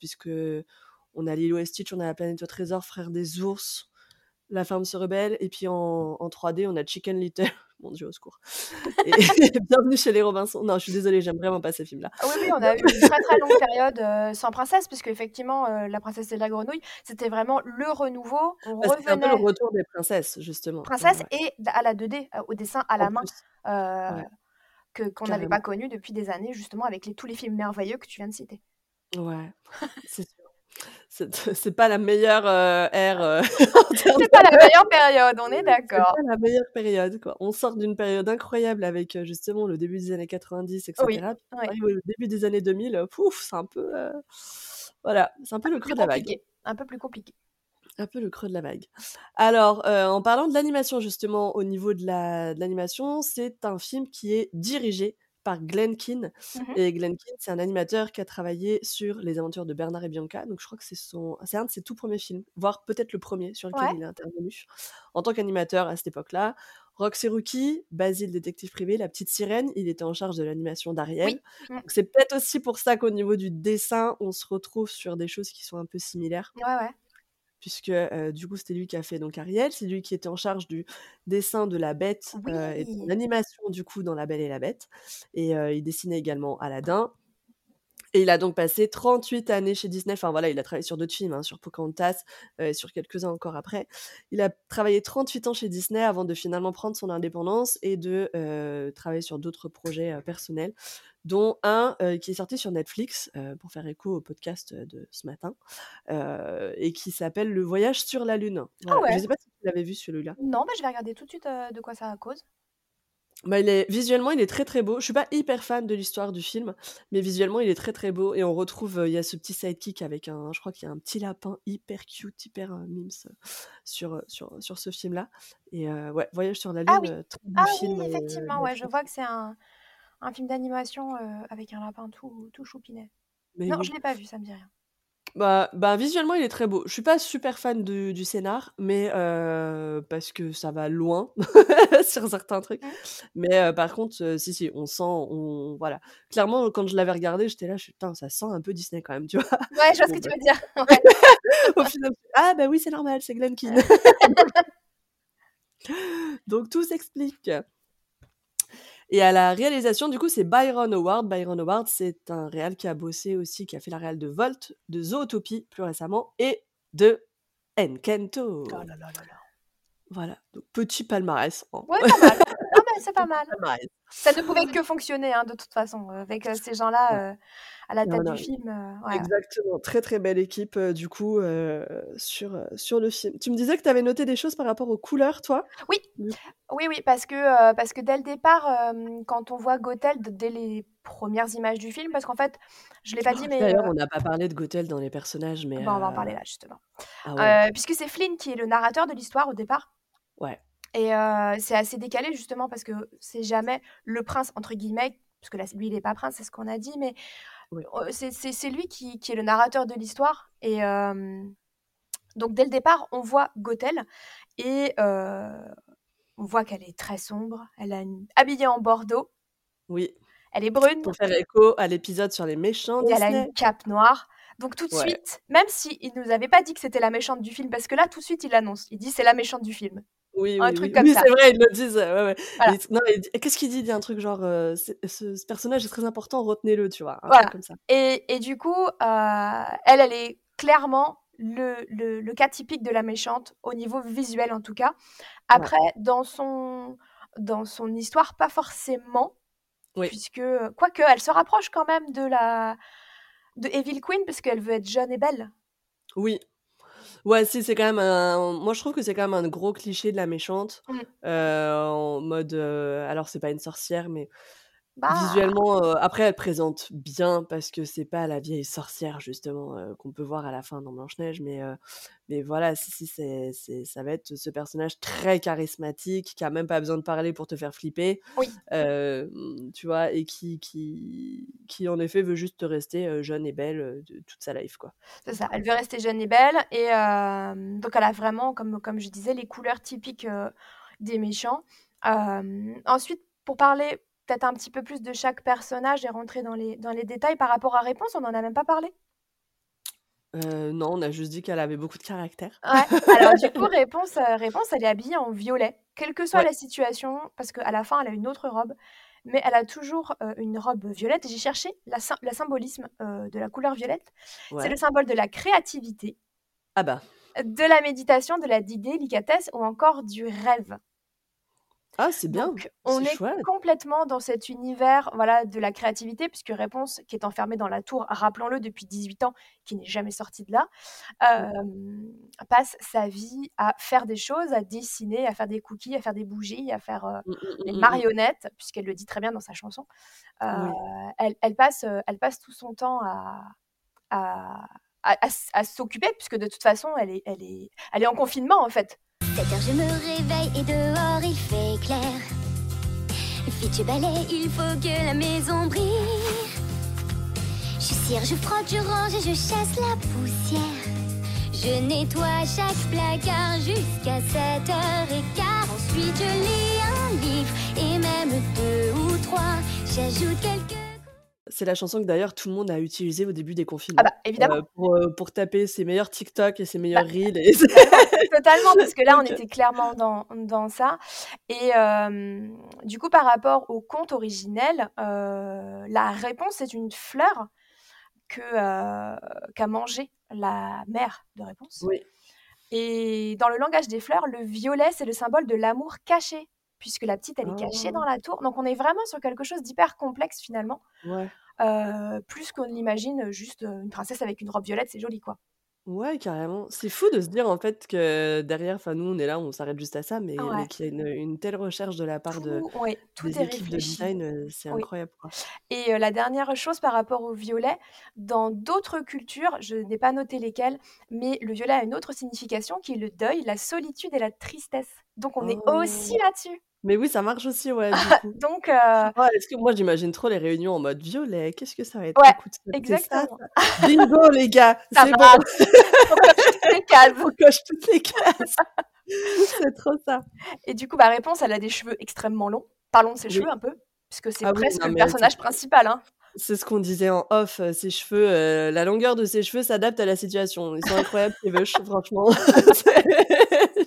puisqu'on a Lilo et Stitch, on a La Planète au trésor, Frères des ours, La Ferme se rebelle et puis en en 3D on a Chicken Little. (laughs) Mon Dieu, au secours et (laughs) Bienvenue chez les Robinson. Non, je suis désolée, j'aime vraiment pas ces films-là. Ah oui, oui, on a eu une très, très longue période, heu, sans princesse puisqu'effectivement, heu, La Princesse et la Grenouille, c'était vraiment le renouveau. On Bah, un peu le retour des princesses justement. Princesse ouais. et à la 2D, heu, au dessin à En la main, ouais. que qu'on n'avait pas connu depuis des années, justement, avec les, tous les films merveilleux que tu viens de citer. Ouais, c'est. C'est pas la meilleure euh, ère. Euh, (laughs) c'est pas la meilleure période, on est (laughs) d'accord. C'est pas la meilleure période, quoi. On sort d'une période incroyable avec euh, justement le début des années 90, etc. Oui, le début des années 2000, pouf, c'est un peu. Voilà, c'est un peu le creux de la vague. Un peu plus compliqué. Un peu le creux de la vague. Alors, en parlant de l'animation, justement, au niveau de l'animation, c'est un film qui est dirigé par Glenn Keane. Mmh et Glenn Keane, c'est un animateur qui a travaillé sur les aventures de Bernard et Bianca. Donc je crois que c'est son, c'est un de ses tout premiers films, voire peut-être le premier sur lequel il est intervenu en tant qu'animateur à cette époque-là. Roxy Rookie, Basile détective privé, La petite sirène, il était en charge de l'animation d'Ariel. Mmh. C'est peut-être aussi pour ça qu'au niveau du dessin, on se retrouve sur des choses qui sont un peu similaires. Ouais, ouais puisque du coup c'était lui qui a fait donc Ariel, c'est lui qui était en charge du dessin de la Bête et de l'animation du coup dans La Belle et la Bête, et il dessinait également Aladdin. Et il a donc passé 38 années chez Disney. Enfin voilà, il a travaillé sur d'autres films, hein, sur Pocahontas, et sur quelques-uns encore après. Il a travaillé 38 ans chez Disney avant de finalement prendre son indépendance et de travailler sur d'autres projets personnels dont un qui est sorti sur Netflix pour faire écho au podcast de ce matin et qui s'appelle Le voyage sur la lune. Ah ouais. Je ne sais pas si tu l'avais vu celui-là. Non, bah, je vais regarder tout de suite de quoi ça cause. Bah, il est, visuellement, il est très très beau. Je suis pas hyper fan de l'histoire du film, mais visuellement, il est très très beau. Et on retrouve, il y a ce petit sidekick avec un, je crois qu'il y a un petit lapin hyper cute, hyper mimes sur, sur, sur ce film-là. Et ouais, Voyage sur la ah Lune, très beau ah film. Oui, effectivement, ouais, je vois que c'est un, un film d'animation avec un lapin tout, tout choupinet. non, je l'ai pas vu, ça me dit rien. Bah, bah, visuellement, il est très beau. Je suis pas super fan du, du scénar, mais parce que ça va loin (laughs) sur certains trucs. Mais par contre, si, si, on sent, on, voilà. Clairement, quand je l'avais regardé, j'étais là, je, putain, ça sent un peu Disney quand même, tu vois. Ouais, je vois ce que tu bah veux dire. (laughs) Au final, ah bah oui, c'est normal, c'est Glen Keane. (laughs) Donc tout s'explique. Et à la réalisation, du coup, c'est Byron Howard. Byron Howard, c'est un réal qui a bossé aussi, qui a fait la réal de Volt, de Zootopie plus récemment, et de Enkento. Oh là là là là. Voilà, donc petit palmarès. Hein. Ouais, pas mal. C'est pas mal. Ça ne pouvait que fonctionner, hein, de toute façon, avec euh, ces gens-là. Euh, à la tête du film. Euh, Exactement, très très belle équipe du coup sur, sur le film. Tu me disais que tu avais noté des choses par rapport aux couleurs, toi? Oui, oui, oui, parce que, parce que dès le départ, quand on voit Gothel, dès les premières images du film, parce qu'en fait, je l'ai pas dit, mais... D'ailleurs, on n'a pas parlé de Gothel dans les personnages, mais... Bon, on va en parler là, justement. Ah puisque c'est Flynn qui est le narrateur de l'histoire au départ. Ouais. Et c'est assez décalé justement parce que c'est jamais le prince, entre guillemets, parce que là, lui, il n'est pas prince, c'est ce qu'on a dit, mais c'est lui qui, est le narrateur de l'histoire. Et donc, dès le départ, on voit Gothel et on voit qu'elle est très sombre. Elle est habillée en bordeaux. Oui. Elle est brune. Pour faire écho à l'épisode sur les méchants. Et elle a une cape noire. Donc tout de suite, même s'il si ne nous avait pas dit que c'était la méchante du film, parce que là tout de suite il annonce, il dit c'est la méchante du film. Oui, un oui, truc oui. comme oui, c'est vrai, ils le disent. Ouais, ouais. qu'est-ce qu'il dit Il dit un truc genre euh, ce, personnage est très important, retenez-le, tu vois. voilà. Comme ça. Et, et, du coup, euh, elle, elle est clairement le, le, le, cas typique de la méchante, au niveau visuel en tout cas. Après, dans, son, dans son histoire, pas forcément. Puisque, quoique, elle se rapproche quand même de la de Evil Queen, parce qu'elle veut être jeune et belle. Oui, Ouais, si, c'est quand même un. Moi, je trouve que c'est quand même un gros cliché de la méchante. Mmh. Euh, en mode. Euh, alors, c'est pas une sorcière, mais bah visuellement, euh, après, elle présente bien parce que c'est pas la vieille sorcière, justement, qu'on peut voir à la fin dans Blanche-Neige, mais, mais voilà, si, si, c'est, c'est, ça va être ce personnage très charismatique qui a même pas besoin de parler pour te faire flipper. Oui. tu vois, et qui, qui, qui, en effet, veut juste rester jeune et belle de toute sa life, quoi. C'est ça, elle veut rester jeune et belle, et donc elle a vraiment, comme, comme je disais, les couleurs typiques des méchants. ensuite, pour parler peut-être un petit peu plus de chaque personnage et rentrer dans les, dans les détails par rapport à Réponse, on n'en a même pas parlé euh, non, on a juste dit qu'elle avait beaucoup de caractère. Ouais. Alors du coup, (laughs) réponse, euh, réponse, elle est habillée en violet, quelle que soit la situation, parce qu'à la fin, elle a une autre robe, mais elle a toujours euh, une robe violette. Et j'ai cherché la, la symbolisme de la couleur violette. C'est le symbole de la créativité, Ah bah. de la méditation, de la délicatesse ou encore du rêve. Ah, c'est bien, Donc on est complètement dans cet univers, voilà, de la créativité puisque Réponse, qui est enfermée dans la tour, rappelons-le, depuis 18 ans, qui n'est jamais sortie de là, Mmh. passe sa vie à faire des choses, à dessiner, à faire des cookies, à faire des bougies, à faire, Mmh, mmh, mmh. marionnettes, puisqu'elle le dit très bien dans sa chanson. Elle elle passe, elle passe tout son temps à à à à s'occuper puisque de toute façon elle est elle est elle est en confinement, en fait. 7 heures, je me réveille et dehors il fait clair. Vite, je balaye, il faut que la maison brille. Je cire, je frotte, je range et je chasse la poussière. Je nettoie chaque placard jusqu'à 7h15. Ensuite, je lis un livre et même deux ou trois. J'ajoute quelques. C'est la chanson que d'ailleurs tout le monde a utilisée au début des Ah confinements, bah, évidemment. pour, heu, pour taper ses meilleurs TikTok et ses Bah, meilleurs reels et (laughs) totalement, parce que là, on (laughs) était clairement dans dans ça et hem, du coup, par rapport au conte originel, la réponse, c'est une fleur qu'a mangée la mère de Réponse Oui. et dans le langage des fleurs, le violet, c'est le symbole de l'amour caché, puisque la petite, elle est cachée dans Oh. la tour. Donc on est vraiment sur quelque chose d'hyper complexe finalement, Ouais. Heu, plus qu'on ne l'imagine, juste, heu, une princesse avec une robe violette, c'est joli, quoi. Ouais, carrément. C'est fou de se dire, en fait, que derrière enfin, nous, on est là, on s'arrête juste à ça, mais qu'il y a une une telle recherche de la part de Tout ouais, tout des est équipes de réfléchi. design, heu, c'est Oui incroyable, quoi. et la dernière chose par rapport au violet, dans d'autres cultures, je n'ai pas noté lesquelles, mais le violet a une autre signification qui est le deuil, la solitude et la tristesse. Donc on est aussi Oh! là-dessus. Mais oui, ça marche aussi, ouais, du (laughs) coup. Donc heu Oh, est-ce que moi, j'imagine trop les réunions en mode: «Violet, qu'est-ce que ça va être? Ouais, Écoute, exactement. ça? Bingo les gars, (laughs) Ça c'est bon!» (laughs) On coche toutes les cases. On coche toutes les cases. C'est trop ça. Et du coup, bah, Réponse, elle a des cheveux extrêmement longs. Parlons de ses Oui. cheveux un peu, puisque c'est Ah oui, presque non le personnage principal, hein. c'est ce qu'on disait en off, heu, ses cheveux, heu, la longueur de ses cheveux s'adapte à la situation. Ils sont incroyables ces veuches, franchement.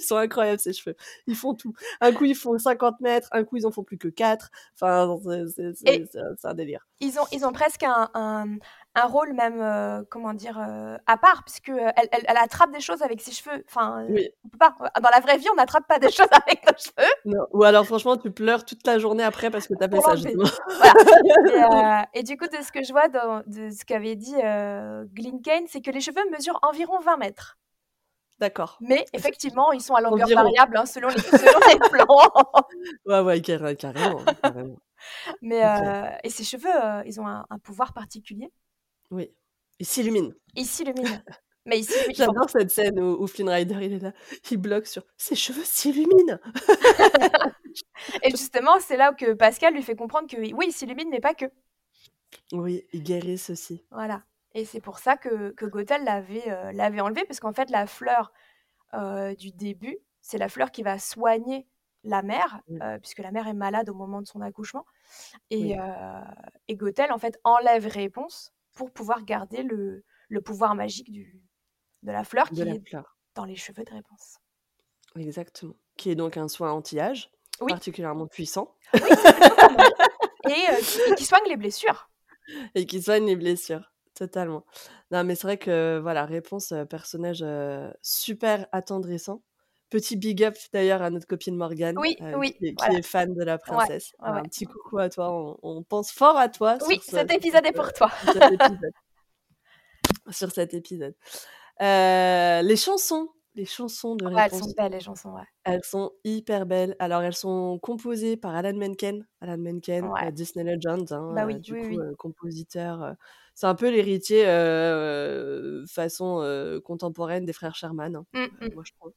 Ils sont incroyables ses cheveux. Ils font tout. Un coup, ils font 50 m, un coup, ils en font plus que 4. Enfin, c'est un délire. ils ont ils ont presque un un un rôle même, heu, comment dire? Heu, à part puisque, heu, elle elle elle attrape des choses avec ses cheveux. Enfin, Oui. on peut pas. Dans la vraie vie, on n'attrape pas des (laughs) choses avec nos cheveux. Non, ou alors franchement, tu pleures toute la journée après parce que tu as fait ça, justement. Voilà (laughs) et du coup, de ce que je vois dans de ce qu'avait dit, heu, Glinken, c'est que les cheveux mesurent environ 20 m. D'accord. Mais effectivement, ils sont à longueur variable, hein, selon les (laughs) selon les plans. Ouais, ouais, carré carrément, carrément. Mais OK. heu et ses cheveux, ils ont un un pouvoir particulier? Oui. Ils s'illuminent. Ils s'illuminent. (laughs) Mais J'adore cette scène où où Flynn Rider, il est là, il bloque sur: «Ses cheveux s'illuminent!» (laughs) et justement, c'est là que Pascal lui fait comprendre que oui, ils s'illuminent, mais pas que. Oui, ils guérissent aussi. Voilà et c'est pour ça que que Gothel l'avait, heu, l'avait enlevé parce qu'en fait, la fleur, heu, du début, c'est la fleur qui va soigner la mère, Mmh. heu, puisque la mère est malade au moment de son accouchement et Oui. et Gothel, en fait, enlève Réponse pour pouvoir garder le le pouvoir magique du de la fleur De qui la est fleur. dans les cheveux de Réponse. Exactement. Qui est donc un soin anti-âge, Oui. particulièrement puissant. Oui, (laughs) et qui soigne les blessures. Et qui soigne les blessures, totalement. Non, mais c'est vrai que, voilà, Réponse, personnage, super attendrissant. Petit big up d'ailleurs à notre copine Morgane, Oui, oui, qui est qui voilà. est fan de la princesse. ouais, ouais. Un petit coucou à toi, on on pense fort à toi Oui, ce cet épisode est cette, pour toi. sur cet épisode. Sur cet épisode. Heu, les chansons, les chansons de Ouais, elles sont belles les chansons, ouais. Elles sont hyper belles. Alors elles sont composées par Alan Menken. Alan Menken, Ouais. heu, Disney Legends, hein, Bah heu, oui, du oui, coup, oui. heu, compositeur, c'est un peu l'héritier, façon, contemporaine des frères Sherman, hein, Mmh heu, mh. moi je trouve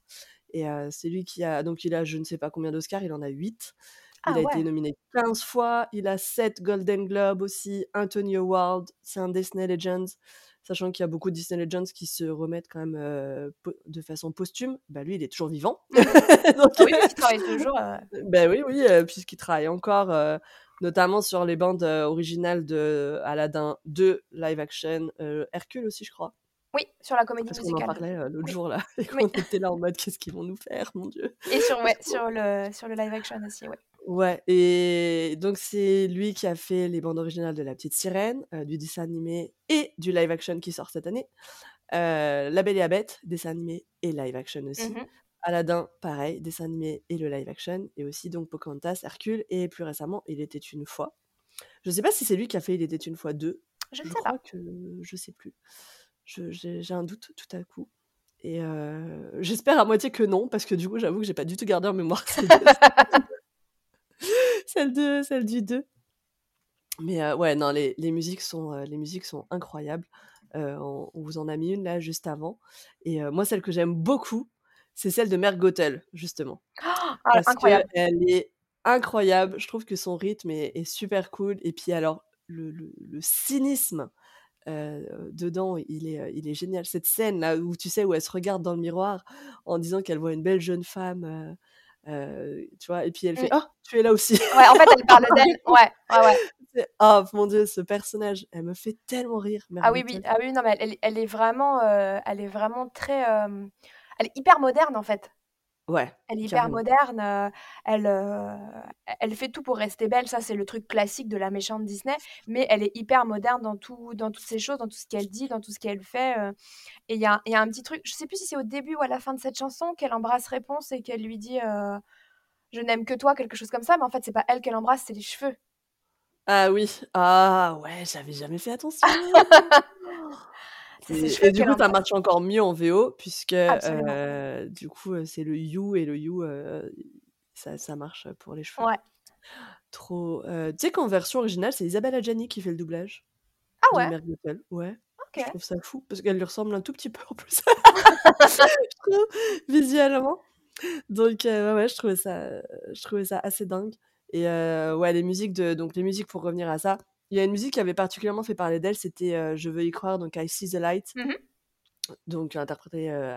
et c'est lui qui a donc il a je ne sais pas combien d'Oscars, il en a 8. Il Ah a été nominé 15 fois, il a 7 Golden Globes aussi, un Tony Award, c'est un Disney Legends. Sachant qu'il y a beaucoup de Disney Legends qui se remettent quand même, de façon posthume. Bah, lui, il est toujours vivant. Mmh. (laughs) Donc Ah oui, puisqu'il travaille toujours, Bah oui, oui, puisqu'il travaille encore, notamment sur les bandes, originales de Aladdin 2 live action, Hercule aussi, je crois. Oui, sur la comédie Parce qu'on en musicale. parlait, l'autre Oui. jour là (laughs) et Oui. qu'on était là en mode: «Qu'est-ce qu'ils vont nous faire, mon Dieu?» Et sur ouais, (laughs) sur le sur le live action aussi, ouais. Ouais et donc c'est lui qui a fait les bandes originales de La Petite Sirène, heu, du dessin animé et du live action qui sort cette année. Heu, La Belle et la Bête, dessin animé et live action aussi. Mh. Aladdin, pareil, dessin animé et le live action, et aussi donc Pocahontas, Hercule, et plus récemment, Il était une fois. Je sais pas si c'est lui qui a fait Il était une fois 2. Je Je sais pas. crois que je sais plus. J'ai un doute tout à coup et heu, j'espère à moitié que non parce que du coup, j'avoue que j'ai pas du tout gardé en mémoire (laughs) (laughs) celle de du 2. Mais heu, ouais, non, les les musiques sont, heu, les musiques sont incroyables. Heu, on on vous en a mis une là juste avant et moi celle que j'aime beaucoup, c'est celle de Mère Gothel justement. Ah, Parce incroyable. qu'elle est incroyable. Je trouve que son rythme est est super cool et puis alors le le le cynisme, dedans, il est, il est génial. Cette scène là où tu sais, où elle se regarde dans le miroir en disant qu'elle voit une belle jeune femme, tu vois? Et puis elle fait: Mmh. «Oh, tu es là aussi!» Ouais, en fait, elle parle d'elle. (laughs) Ouais, ouais, ouais. C'est oh mon Dieu, ce personnage, elle me fait tellement rire, Ah oui, oui, ah oui, non, mais elle elle est vraiment, elle est vraiment très, elle est hyper moderne, en fait. Ouais, Elle est hyper carrément. moderne, elle, elle fait tout pour rester belle, ça c'est le truc classique de la méchante Disney, mais elle est hyper moderne dans tout dans toutes ses choses, dans tout ce qu'elle dit, dans tout ce qu'elle fait, et il y a il y a un petit truc, je sais plus si c'est au début ou à la fin de cette chanson qu'elle embrasse Réponse et qu'elle lui dit, «Je n'aime que toi», quelque chose comme ça, mais en fait, c'est pas elle qu'elle embrasse, c'est les cheveux. Ah oui, ah ouais, j'avais jamais fait attention! (laughs) Et du coup, ça marche encore mieux en VO puisque, heu, du coup, heu, c'est le you et le you, heu, ça ça marche pour les cheveux. Ouais. Trop, tu sais qu'en version originale, c'est Isabelle Adjani qui fait le doublage Ah ouais? Ouais, je trouve ça fou parce qu'elle lui ressemble un tout petit peu en plus. (laughs) Je trouve, visuellement. Donc ouais, je trouvais ça, je trouvais ça assez dingue et ouais, les musiques de donc les musiques pour revenir à ça, il y a une musique qui avait particulièrement fait parler d'elle, c'était, heu, Je veux y croire, donc I see the light. Mmh mh. Donc interprétée, heu,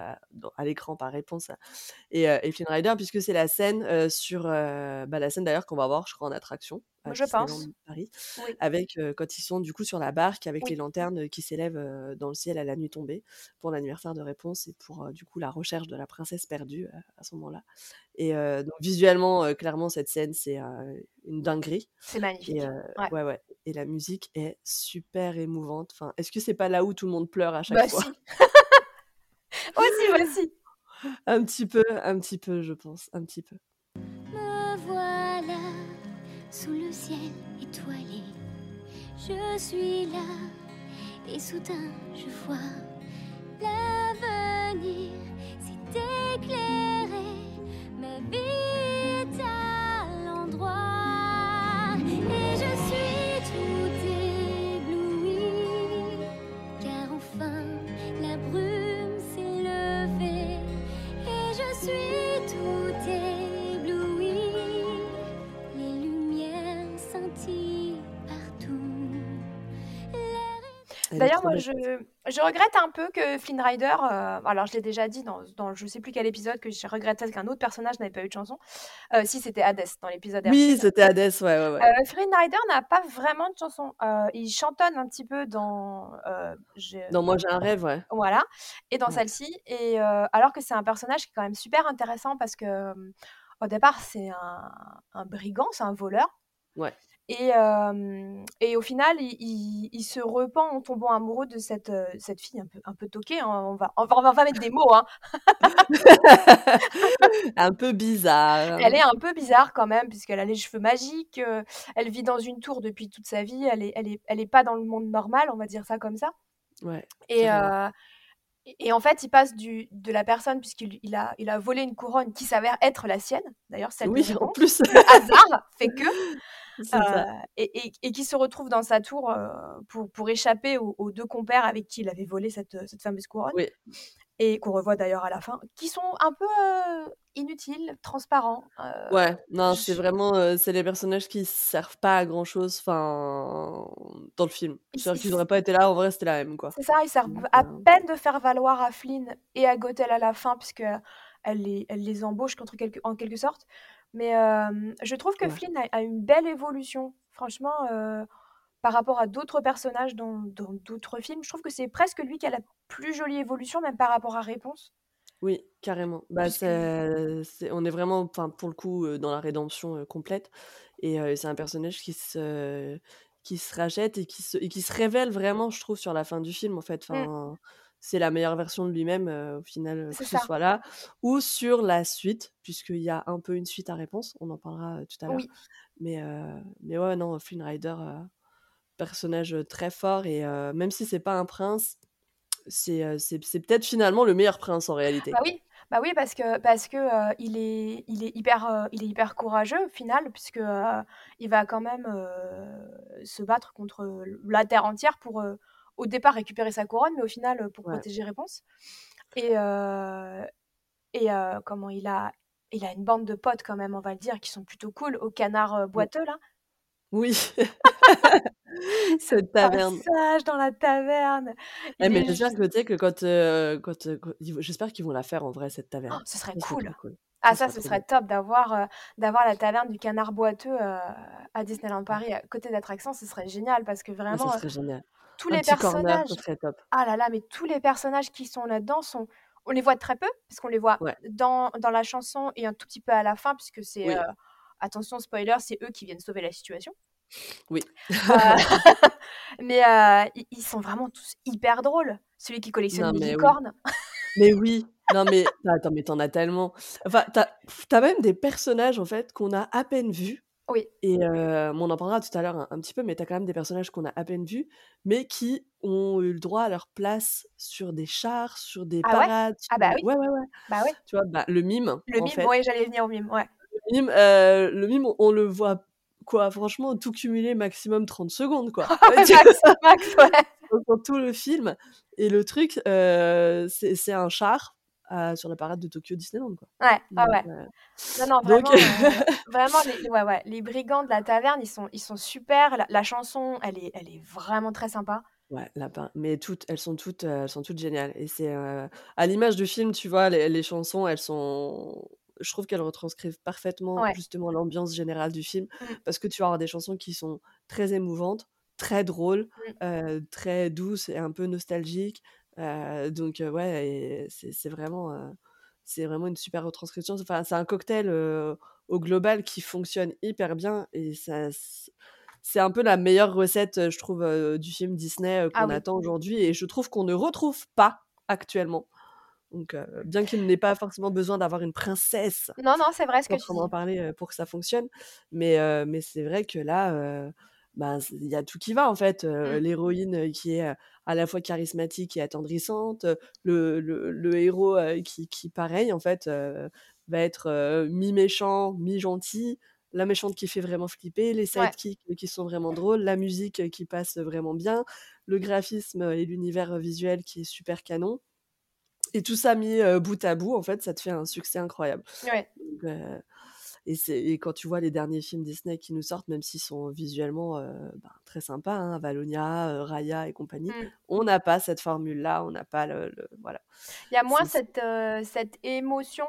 à l'écran par Réponse et heu et Flynn Rider puisque c'est la scène, sur, bah, la scène d'ailleurs qu'on va voir, je crois, en attraction à Je pense. Paris Oui. avec, quand ils sont du coup sur la barque avec les lanternes qui s'élèvent, dans le ciel à la nuit tombée pour l'anniversaire de Réponse et pour, du coup, la recherche de la princesse perdue, à ce moment-là et donc visuellement, clairement cette scène, c'est, une dinguerie C'est et magnifique. heu, Ouais. ouais, ouais et la musique est super émouvante. Enfin, est-ce que c'est pas là où tout le monde pleure à chaque Bah fois? si. (laughs) Aussi, aussi. Un petit peu, un petit peu, je pense, un petit peu. Sous le ciel étoilé. Je suis là et soudain je vois l'avenir s'est éclairé. Ma vie D'ailleurs, moi, je regrette un peu que Flynn Rider, heu, alors je l'ai déjà dit dans dans je sais plus quel épisode que je regrettais qu'un autre personnage n'avait pas eu de chanson. Heu, si, c'était Hadès dans l'épisode Oui, c'était Hadès, ouais, ouais, ouais. Heu, Flynn Rider n'a pas vraiment de chanson. Il chantonne un petit peu dans, Dans Moi j'ai un rêve, ouais. voilà et dans Ouais. celle-ci et alors que c'est un personnage qui est quand même super intéressant parce que, au départ, c'est un un brigand, c'est un voleur Ouais. Et hem et au final, il il il se repent en tombant amoureux de cette, heu, cette fille un peu un peu toquée, hein, on va on va on va mettre des mots, hein. (laughs) Un peu bizarre. Elle est un peu bizarre quand même puisqu'elle a les cheveux magiques, heu, elle vit dans une tour depuis toute sa vie, elle est elle est elle est pas dans le monde normal, on va dire ça comme ça Ouais, et et en fait, il passe du de la personne puisqu'il il a il a volé une couronne qui s'avère être la sienne, d'ailleurs celle de Oui, en Réponse. plus. Le hasard fait que, (laughs) ça. et et et qui se retrouve dans sa tour, heu, pour pour échapper aux aux 2 compères avec qui il avait volé cette, fameuse couronne Oui. Et qu'on revoit d'ailleurs à la fin, qui sont un peu, heu, inutiles, transparents, heu, Ouais, non, c'est vraiment, heu, c'est les personnages qui servent pas à grand chose, enfin, dans le film. C'est-à-dire qu'ils s auraient pas été là, en vrai, c'était la M, quoi. C'est ça, ils servent à peine de faire valoir à Flynn et à Gothel à la fin puisqu'elle les elle les embauche contre quelque en quelque sorte, mais je trouve que Ouais. Flynn a a une belle évolution. Franchement, par rapport à d'autres personnages dans d'autres films, je trouve que c'est presque lui qui a la plus jolie évolution, même par rapport à Réponse. Oui, carrément. Bah, Puisque c'est c'est on est vraiment, enfin, pour le coup, heu, dans la rédemption, heu, complète et heu, c'est un personnage qui se qui se rachète et qui se et qui se révèle vraiment, je trouve, sur la fin du film, en fait. Enfin, c'est la meilleure version de lui-même au final, que ce soit là ou sur la suite, puisqu'il y a un peu une suite à réponse, on en parlera tout à l'heure. Oui. Mais, mais ouais, non, Flynn Rider, personnage très fort et même si c'est pas un prince, c'est c'est peut-être finalement le meilleur prince en réalité. Bah oui, bah oui parce que parce que euh, il est il est hyper euh, il est hyper courageux au final puisque il va quand même se battre contre la terre entière pour au départ récupérer sa couronne mais au final pour Ouais. protéger Réponse et et comment il a il a une bande de potes quand même on va le dire qui sont plutôt cool au canard boiteux là. Oui. (laughs) (laughs) Cette taverne. Passage dans la taverne. Eh Il mais j'espère juste que tu sais que quand, heu, quand, vont j'espère qu'ils vont la faire en vrai cette Oh, taverne. ce serait Ça, cool. Ah Ça ça, ce serait bien. top d'avoir, heu, d'avoir la taverne du canard boiteux, à Disneyland. Paris à côté d'attractions, ce serait génial parce que Ah ça vraiment, heu, serait génial. tous Un les corner, personnages serait top. ah là là, mais tous les personnages qui sont là-dedans sont on les voit très peu, parce qu'on les voit Ouais. dans dans la chanson et un tout petit peu à la fin puisque c'est, Oui. attention spoiler, c'est eux qui viennent sauver la situation. Oui. Heu, (laughs) (laughs) mais heu, ils sont vraiment tous hyper drôles. Celui qui collectionne les oui. licornes. Mais (laughs) oui, non mais attends, mais tu en as tellement. Enfin, tu as tu as même des personnages en fait qu'on a à peine vus Oui. et heu, on en parlera tout à l'heure un un petit peu, mais tu as quand même des personnages qu'on a à peine vus, mais qui ont eu le droit à leur place sur des chars, sur des Ah ouais? parades, Ah sur bah oui. ouais, ouais, ouais. Bah oui. Tu vois? Bah, le mime, Le en mime, fait. ouais, j'allais venir au mime, ouais. Le mime, le mime, on le voit quoi, franchement, tout cumulé maximum 30 secondes, quoi. (laughs) Max, (laughs) max, ouais. Dans tout le film et le truc, heu, c'est c'est un char, heu, sur la parade de Tokyo Disneyland, quoi. Ouais, ouais, heu, Non, non, vraiment, heu, (laughs) vraiment les ouais, ouais, les brigands de la taverne, ils sont ils sont super. La la chanson, elle est elle est vraiment très sympa. Ouais, lapin, mais toutes, elles sont toutes, elles sont toutes géniales et c'est, à l'image du film, tu vois, les les chansons, elles sont je trouve qu'elles retranscrivent parfaitement Ouais. justement l'ambiance générale du film Mmh. parce que tu vas avoir des chansons qui sont très émouvantes, très drôles, Mmh. très douces et un peu nostalgiques, donc ouais c'est vraiment, c'est vraiment une super retranscription. Enfin, c'est un cocktail, au global qui fonctionne hyper bien et ça c'est un peu la meilleure recette, je trouve, du film Disney, Ah qu'on oui. attend aujourd'hui et je trouve qu'on ne retrouve pas actuellement. Donc bien qu'il n'ait pas forcément besoin d'avoir une princesse Non, non, c'est vrai ce que tu proprement dis. parler, pour que ça fonctionne, mais mais c'est vrai que là, ben, il y a tout qui va en fait, Mmh. l'héroïne, qui est, à la fois charismatique et attendrissante, le le le héros, qui qui pareil en fait, va être, mi-méchant, mi-gentil, la méchante qui fait vraiment flipper, les Ouais. sidekicks qui sont vraiment drôles, la musique qui passe vraiment bien, le graphisme et l'univers visuel qui est super canon et tout ça mis, bout à bout, en fait, ça te fait un succès incroyable. Ouais. Donc et c'est et quand tu vois les derniers films Disney qui nous sortent, même s'ils sont visuellement, ben, très sympas, hein, Avalonia, heu, Raya et compagnie, Mmh. on n'a pas cette formule-là, on n'a pas le le voilà. Il y a moins cette, cette émotion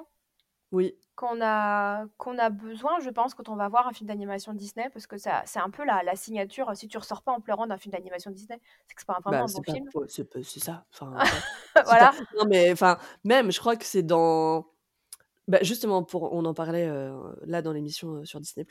Oui. qu'on a qu'on a besoin, je pense, quand on va voir un film d'animation Disney parce que ça c'est un peu la la signature, si tu ressors pas en pleurant d'un film d'animation Disney, c'est que c'est pas vraiment Bah, un bon c'est pas film. c'est ça, enfin, (laughs) Voilà. non mais enfin, même je crois que c'est dans bah, justement pour on en parlait, heu, là dans l'émission, heu, sur Disney+,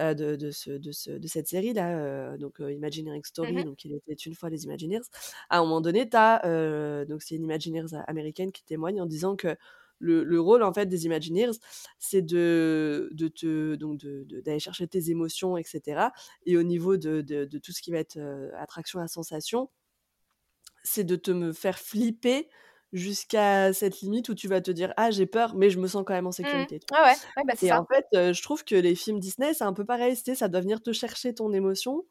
heu, de de ce de ce de cette série-là, heu, donc Imagineering Mmh Story, mh. donc Il était une fois les Imagineers. À un moment donné, tu as, heu, donc c'est une Imagineers américaine qui témoigne en disant que le le rôle en fait des Imagineers, c'est de de te donc d'aller chercher tes émotions et cetera et au niveau de de de tout ce qui va être, heu, attraction à sensation c'est de te me faire flipper jusqu'à cette limite où tu vas te dire: «Ah j'ai peur, mais je me sens quand même en Mmh mh. sécurité»? Ouais, ouais. Bah, Et ça. en fait, heu, je trouve que les films Disney, c'est un peu pareil, ça doit venir te chercher ton émotion,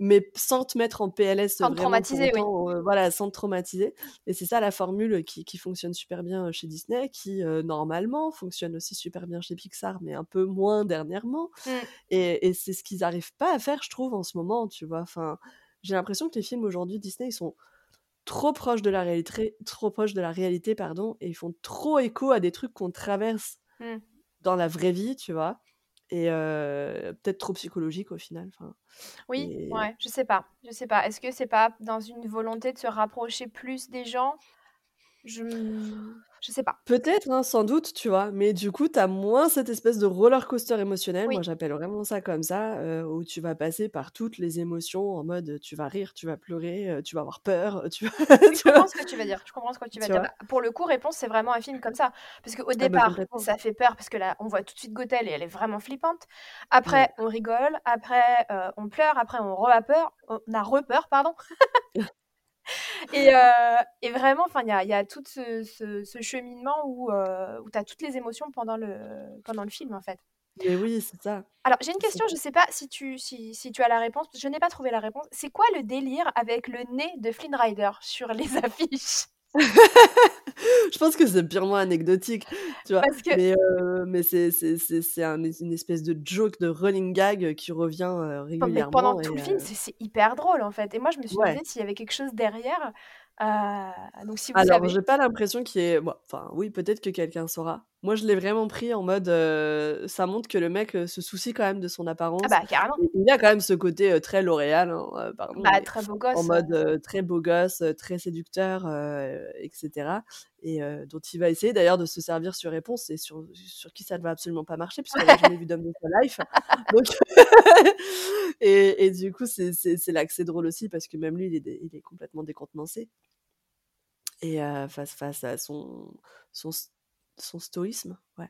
mais sans te mettre en PLS Sans te traumatiser, oui. heu, voilà, sans te traumatiser et c'est ça la formule qui qui fonctionne super bien, heu, chez Disney, qui, heu, normalement fonctionne aussi super bien chez Pixar, mais un peu moins dernièrement Mmh. et et c'est ce qu'ils arrivent pas à faire, je trouve, en ce moment, tu vois? Enfin, j'ai l'impression que les films aujourd'hui Disney, ils sont trop proches de la réalitré trop proches de la réalité, pardon et ils font trop écho à des trucs qu'on traverse Mmh. dans la vraie vie, tu vois? Et peut-être trop psychologique au final, enfin Oui, et ouais, je sais pas, je sais pas. Est-ce que c'est pas dans une volonté de se rapprocher plus des gens? Je je sais pas. Peut-être, hein, sans doute, tu vois? Mais du coup, tu as moins cette espèce de roller coaster émotionnel, moi j'appelle vraiment ça comme ça, heu, où tu vas passer par toutes les émotions en mode, tu vas rire, tu vas pleurer, heu, tu vas avoir peur, tu vas Oui, (laughs) je comprends ce que tu veux dire, je comprends ce que tu Tu dire. Bah, pour le coup, Réponse, c'est vraiment un film comme ça. Parce qu'au Ah bah, départ, ça fait peur parce que là, on voit tout de suite Gothel et elle est vraiment flippante. Ouais. Après, on rigole, après, on pleure, après on re peur, on a re-peur, pardon. (laughs) (laughs) Et heu et vraiment, il y a il y a tout ce ce ce cheminement où, heu, où tu as toutes les émotions pendant le pendant le film, en fait. Mais oui, c'est ça. Alors, j'ai une question, je sais pas si tu si si tu as la réponse, parce que je n'ai pas trouvé la réponse. C'est quoi le délire avec le nez de Flynn Rider sur les (laughs) affiches? (laughs) Je pense que c'est purement anecdotique, tu vois? Parce que Mais c'est c'est c'est c'est un es une espèce de joke, de running gag qui revient, Non, mais pendant régulièrement tout le film, heu c'est hyper drôle, en fait et moi, je me suis demandé Ouais. s'il y avait quelque chose derrière. Heu, donc si vous Alors, j'ai pas l'impression qu'il y ait bon, enfin, oui, peut-être que quelqu'un saura. Moi, je l'ai vraiment pris en mode, ça montre que le mec, se soucie quand même de son Ah apparence bah, carrément. il y a quand même ce côté, très L'Oréal, hein, pardon, Bah, mais très beau en gosse, heu mode, très beau gosse, très séducteur, heu et heu, dont il va essayer d'ailleurs de se servir sur Réponse et sur sur qui ça ne va absolument pas marcher puisqu'elle a jamais vu d'homme de sa life. (laughs) Donc (laughs) et et du coup, c'est c'est c'est là que c'est drôle aussi parce que même lui, il est il est complètement décontenancé et heu, face face à son son son stoïsme, ouais,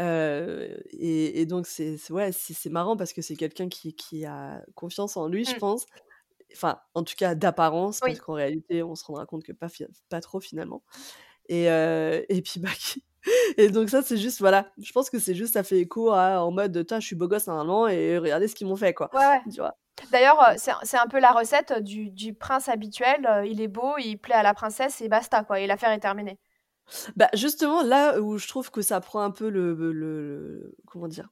heu et et donc c'est c'est ouais, c'est c'est marrant parce que c'est quelqu'un qui qui a confiance en lui, je Mmh. pense. Enfin, en tout cas d'apparence, parce Oui. qu'en réalité, on se rendra compte que pas pas trop finalement et heu et puis, bah, qui (laughs) et donc ça, c'est juste voilà, je pense que c'est juste ça fait écho à en mode: «Tain, je suis beau gosse normalement et regardez ce qu'ils m'ont fait, quoi». Ouais. Tu vois? D'ailleurs, Donc c'est un peu la recette du du prince habituel, il est beau, il plaît à la princesse et basta, quoi et l'affaire est terminée. Bah, justement, là où je trouve que ça prend un peu le le le comment dire?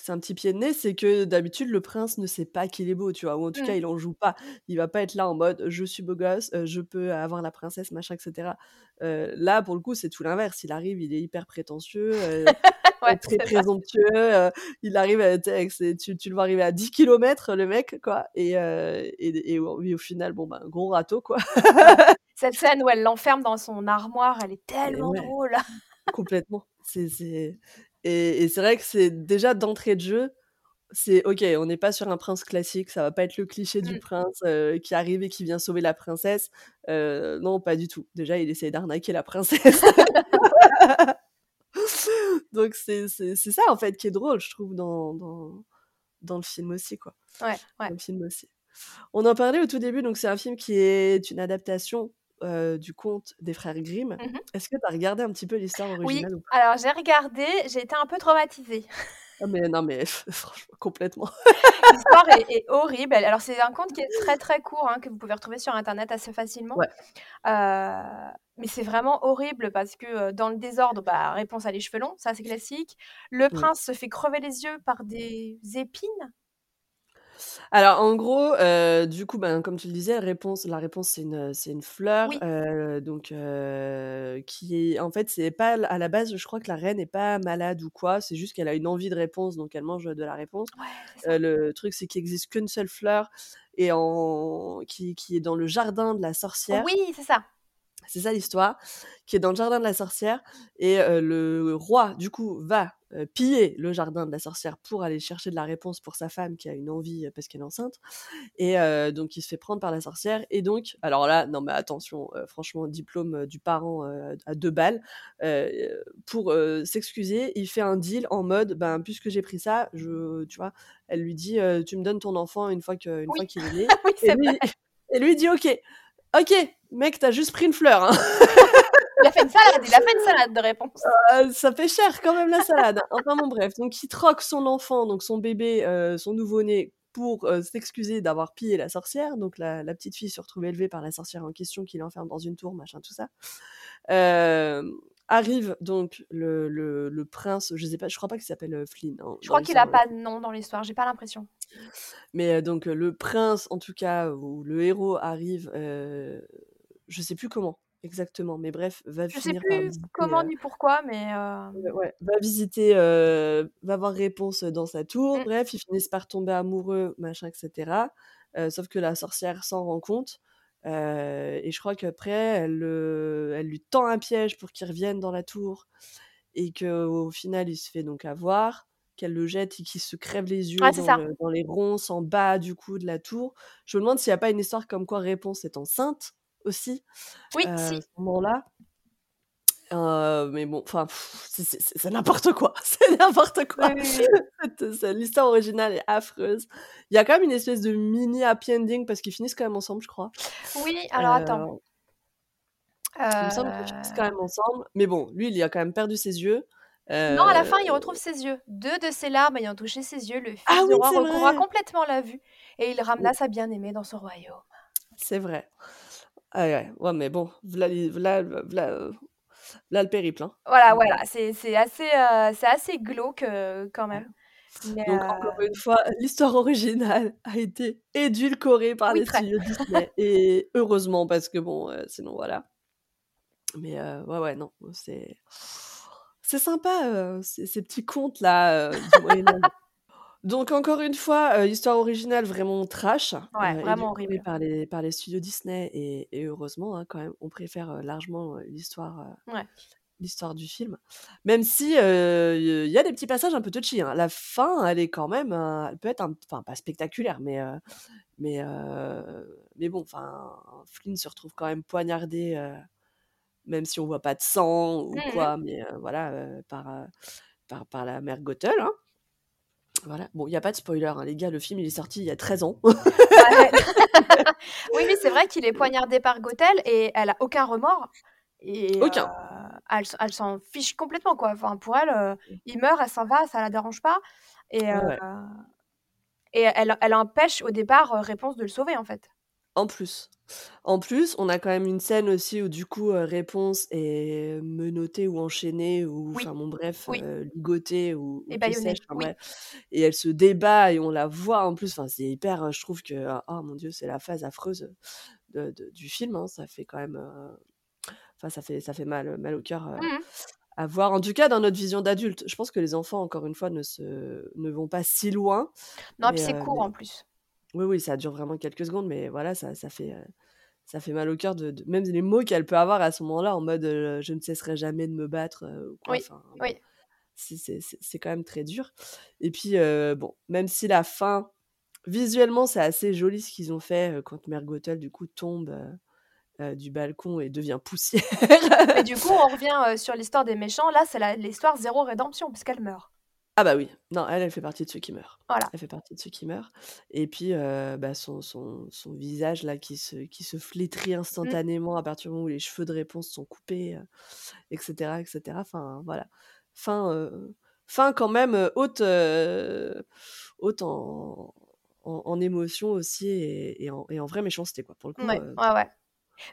C'est un petit pied de nez, c'est que d'habitude, le prince ne sait pas qu'il est beau, tu vois? Ou en tout Mmh. cas, il en joue pas. Il va pas être là en mode: «Je suis beau gosse, heu, je peux avoir la princesse, machin et cetera». Heu, là, pour le coup, c'est tout l'inverse. Il arrive, il est hyper prétentieux, heu, (laughs) Ouais, très présomptueux, il arrive, heu, tu tu le vois arriver à 10 kilomètres, le mec, quoi et au final, bon, ben, gros râteau, quoi. (laughs) Cette scène où elle l'enferme dans son armoire, elle est tellement ouais, drôle. complètement. C'est et et c'est vrai que c'est déjà d'entrée de jeu, c'est OK, on n'est pas sur un prince classique, ça va pas être le cliché du Mmh. prince, heu, qui arrive et qui vient sauver la princesse. Heu, non, pas du tout. Déjà, il essaie d'arnaquer la princesse. (laughs) Donc c'est ça, en fait, qui est drôle, je trouve, dans dans dans le film aussi, quoi. Ouais, ouais. Dans le film aussi. On en parlait au tout début, donc c'est un film qui est une adaptation, heu, du conte des frères Grimm. Mmh mh. Est-ce que tu as regardé un petit peu l'histoire Oui, originale ou pas? alors j'ai regardé, j'ai été un peu traumatisée. Ah mais non, mais (laughs) franchement, complètement. (laughs) L'histoire est est horrible. Alors c'est un conte qui est très, très court, hein, que vous pouvez retrouver sur internet assez facilement. Ouais. Heu, mais c'est vraiment horrible parce que, heu, dans le désordre, bah, Réponse a les cheveux longs, ça c'est classique. Le Mmh. prince se fait crever les yeux par des épines. Alors en gros, heu, du coup, ben, comme tu le disais, réponse la réponse, c'est une, heu, c'est une fleur, Oui. heu, donc heu, qui est en fait, c'est pas l à la base, je crois que la reine est pas malade ou quoi, c'est juste qu'elle a une envie de réponse, donc elle mange, de la réponse. Ouais, c'est Heu, ça. le truc, c'est qu'il existe qu'une seule fleur et en qui qui est dans le jardin de la sorcière. Oui, c'est ça. C'est ça l'histoire, qui est dans le jardin de la sorcière et heu, le roi, du coup, va, heu, piller le jardin de la sorcière pour aller chercher de la réponse pour sa femme qui a une envie, heu, parce qu'elle est enceinte. Et heu, donc il se fait prendre par la sorcière. Et donc alors là, non mais attention, franchement, diplôme, du parent, à 2 balles, pour, s'excuser, il fait un deal en mode: «Ben, puisque j'ai pris ça, je» tu vois? Elle lui dit, «Tu me donnes ton enfant une fois que une Oui, qu'il est (laughs) né» oui, et lui et dit: «OK, OK, mec, tu as juste pris une fleur, hein». (laughs) Il a fait une salade, il a fait une salade de Réponse. Heu, ça fait cher quand même la salade. Enfin bon bref, donc il troque son enfant, donc son bébé, heu, son nouveau-né pour, heu, s'excuser d'avoir pillé la sorcière. Donc la la petite fille se retrouve élevée par la sorcière en question qui l'enferme dans une tour, machin, tout ça. Arrive donc le le le prince, je sais pas, je crois pas qu'il s'appelle, Flynn, hein, Je crois qu'il a pas de nom dans l'histoire, j'ai pas l'impression. Mais donc le prince, en tout cas, ou le héros arrive, je sais plus comment exactement, mais bref, va Je sais finir par plus visiter, comment ni pourquoi, mais Ouais, va visiter, va voir Réponse, dans sa tour. Mmh. Bref, ils finissent par tomber amoureux, machin et cetera. Heu, sauf que la sorcière s'en rend compte et je crois qu'après, elle, le- elle lui tend un piège pour qu'il revienne dans la tour et qu'au final, il se fait donc avoir, qu'elle le jette et qu'il se crève les yeux dans, le- dans les ronces en bas du coup de la tour. Je me demande s'il n'y a pas une histoire comme quoi Réponse est enceinte aussi Oui, euh, à si. ce moment-là. Euh, mais bon, enfin, c'est- n'importe quoi. (laughs) C'est n'importe quoi. Oui, oui, oui. L'histoire originale est affreuse. Il y a quand même une espèce de mini happy ending parce qu'ils finissent quand même ensemble, je crois. Oui, alors attends. Euh, il me semble qu'ils finissent quand Euh, même ensemble. Mais bon, lui, il a quand même perdu ses yeux. Non, à la fin, il retrouve ses yeux. Deux de ses larmes ayant touché ses yeux, le fils Ah du oui, roi recouvra complètement la vue et il ramena sa bien-aimée dans son royaume. C'est vrai. Ah ouais, ouais, mais bon, v'là, les- v'là- v'là, v'là le périple. Hein. Voilà, Donc, voilà, c'est c'est assez, euh, c'est assez glauque euh, quand même. Mais, Donc, euh, encore une fois, l'histoire originale a été édulcorée par Oui, les très. studios Disney. (laughs) Et heureusement, parce que bon, sinon voilà. Mais ouais, ouais, non, c'est. C'est sympa, euh, ces, ces petits contes là euh, du Moyen-Âge. Donc, encore une fois, euh, histoire originale vraiment trash, Ouais, euh, vraiment édulcorée horrible. par les, par les studios Disney. Et, et heureusement, hein, quand même, on préfère euh, largement euh, l'histoire. euh, Ouais. l'histoire du film. Même si il y a des petits passages un peu touchy. Hein. La fin, elle est quand même, euh, elle peut être, un- enfin pas spectaculaire, mais euh, mais euh, mais bon, enfin Flynn se retrouve quand même poignardé, euh, même si on voit pas de sang ou Mhm. quoi, mais euh, voilà euh, par euh, par par la mère Gothel. Hein. Voilà. Bon, il y a pas de spoiler, hein, les gars. Le film, il est sorti il y a 13 ans. (laughs) Oui, oui, c'est vrai qu'il est poignardé par Gothel et elle a aucun remords. Et Aucun. euh, elle, elle s'en fiche complètement, quoi. Enfin, pour elle, euh, il meurt, elle s'en va, ça la dérange pas. Et, euh, ouais. et elle, elle empêche au départ Réponse de le sauver, en fait. En plus. En plus, on a quand même une scène aussi où du coup, euh, Réponse est menottée ou enchaînée ou Oui, enfin bon bref, oui. euh, ligotée ou, ou Et que sais-je, bâillonnée, enfin oui. bref. Et elle se débat et on la voit en plus. Enfin, c'est hyper. euh, Je trouve que ah oh, mon Dieu, c'est la phase affreuse de- de- du film. hein, Ça fait quand même. euh, Enfin, ça fait ça fait mal mal au cœur. euh, Mhm. à voir, en tout cas dans notre vision d'adulte. Je pense que les enfants, encore une fois, ne, se... ne vont pas si loin. Non, Mais, puis c'est euh, court mais- en plus. Oui, oui, ça dure vraiment quelques secondes, mais voilà, ça, ça fait, euh, ça fait mal au cœur de, de- même les mots qu'elle peut avoir à ce moment-là, en mode euh, je ne cesserai jamais de me battre euh, ou quoi. Oui, Enfin, oui. c'est c'est- c'est- c'est quand même très dur. Et puis, euh, bon, même si la fin, visuellement, c'est assez joli ce qu'ils ont fait euh, quand Mère Gothel, du coup, tombe euh, euh, du balcon et devient poussière. Et du coup, on revient euh, sur l'histoire des méchants. Là, c'est la- l'histoire zéro rédemption, puisqu'elle meurt. Ah bah oui, non, elle, elle fait partie de ceux qui meurent. Voilà. Elle fait partie de ceux qui meurent. Et puis, euh, bah, son, son, son visage, là, qui se, qui se flétrit Mm. instantanément à partir du moment où les cheveux de réponse sont coupés, euh, etc., etc. Enfin, voilà. Fin, euh, fin quand même euh, haute, euh, haute en, en, en émotion aussi et, et en, et en vraie méchanceté, quoi. Pour le coup, Ouais, euh, ouais, ouais.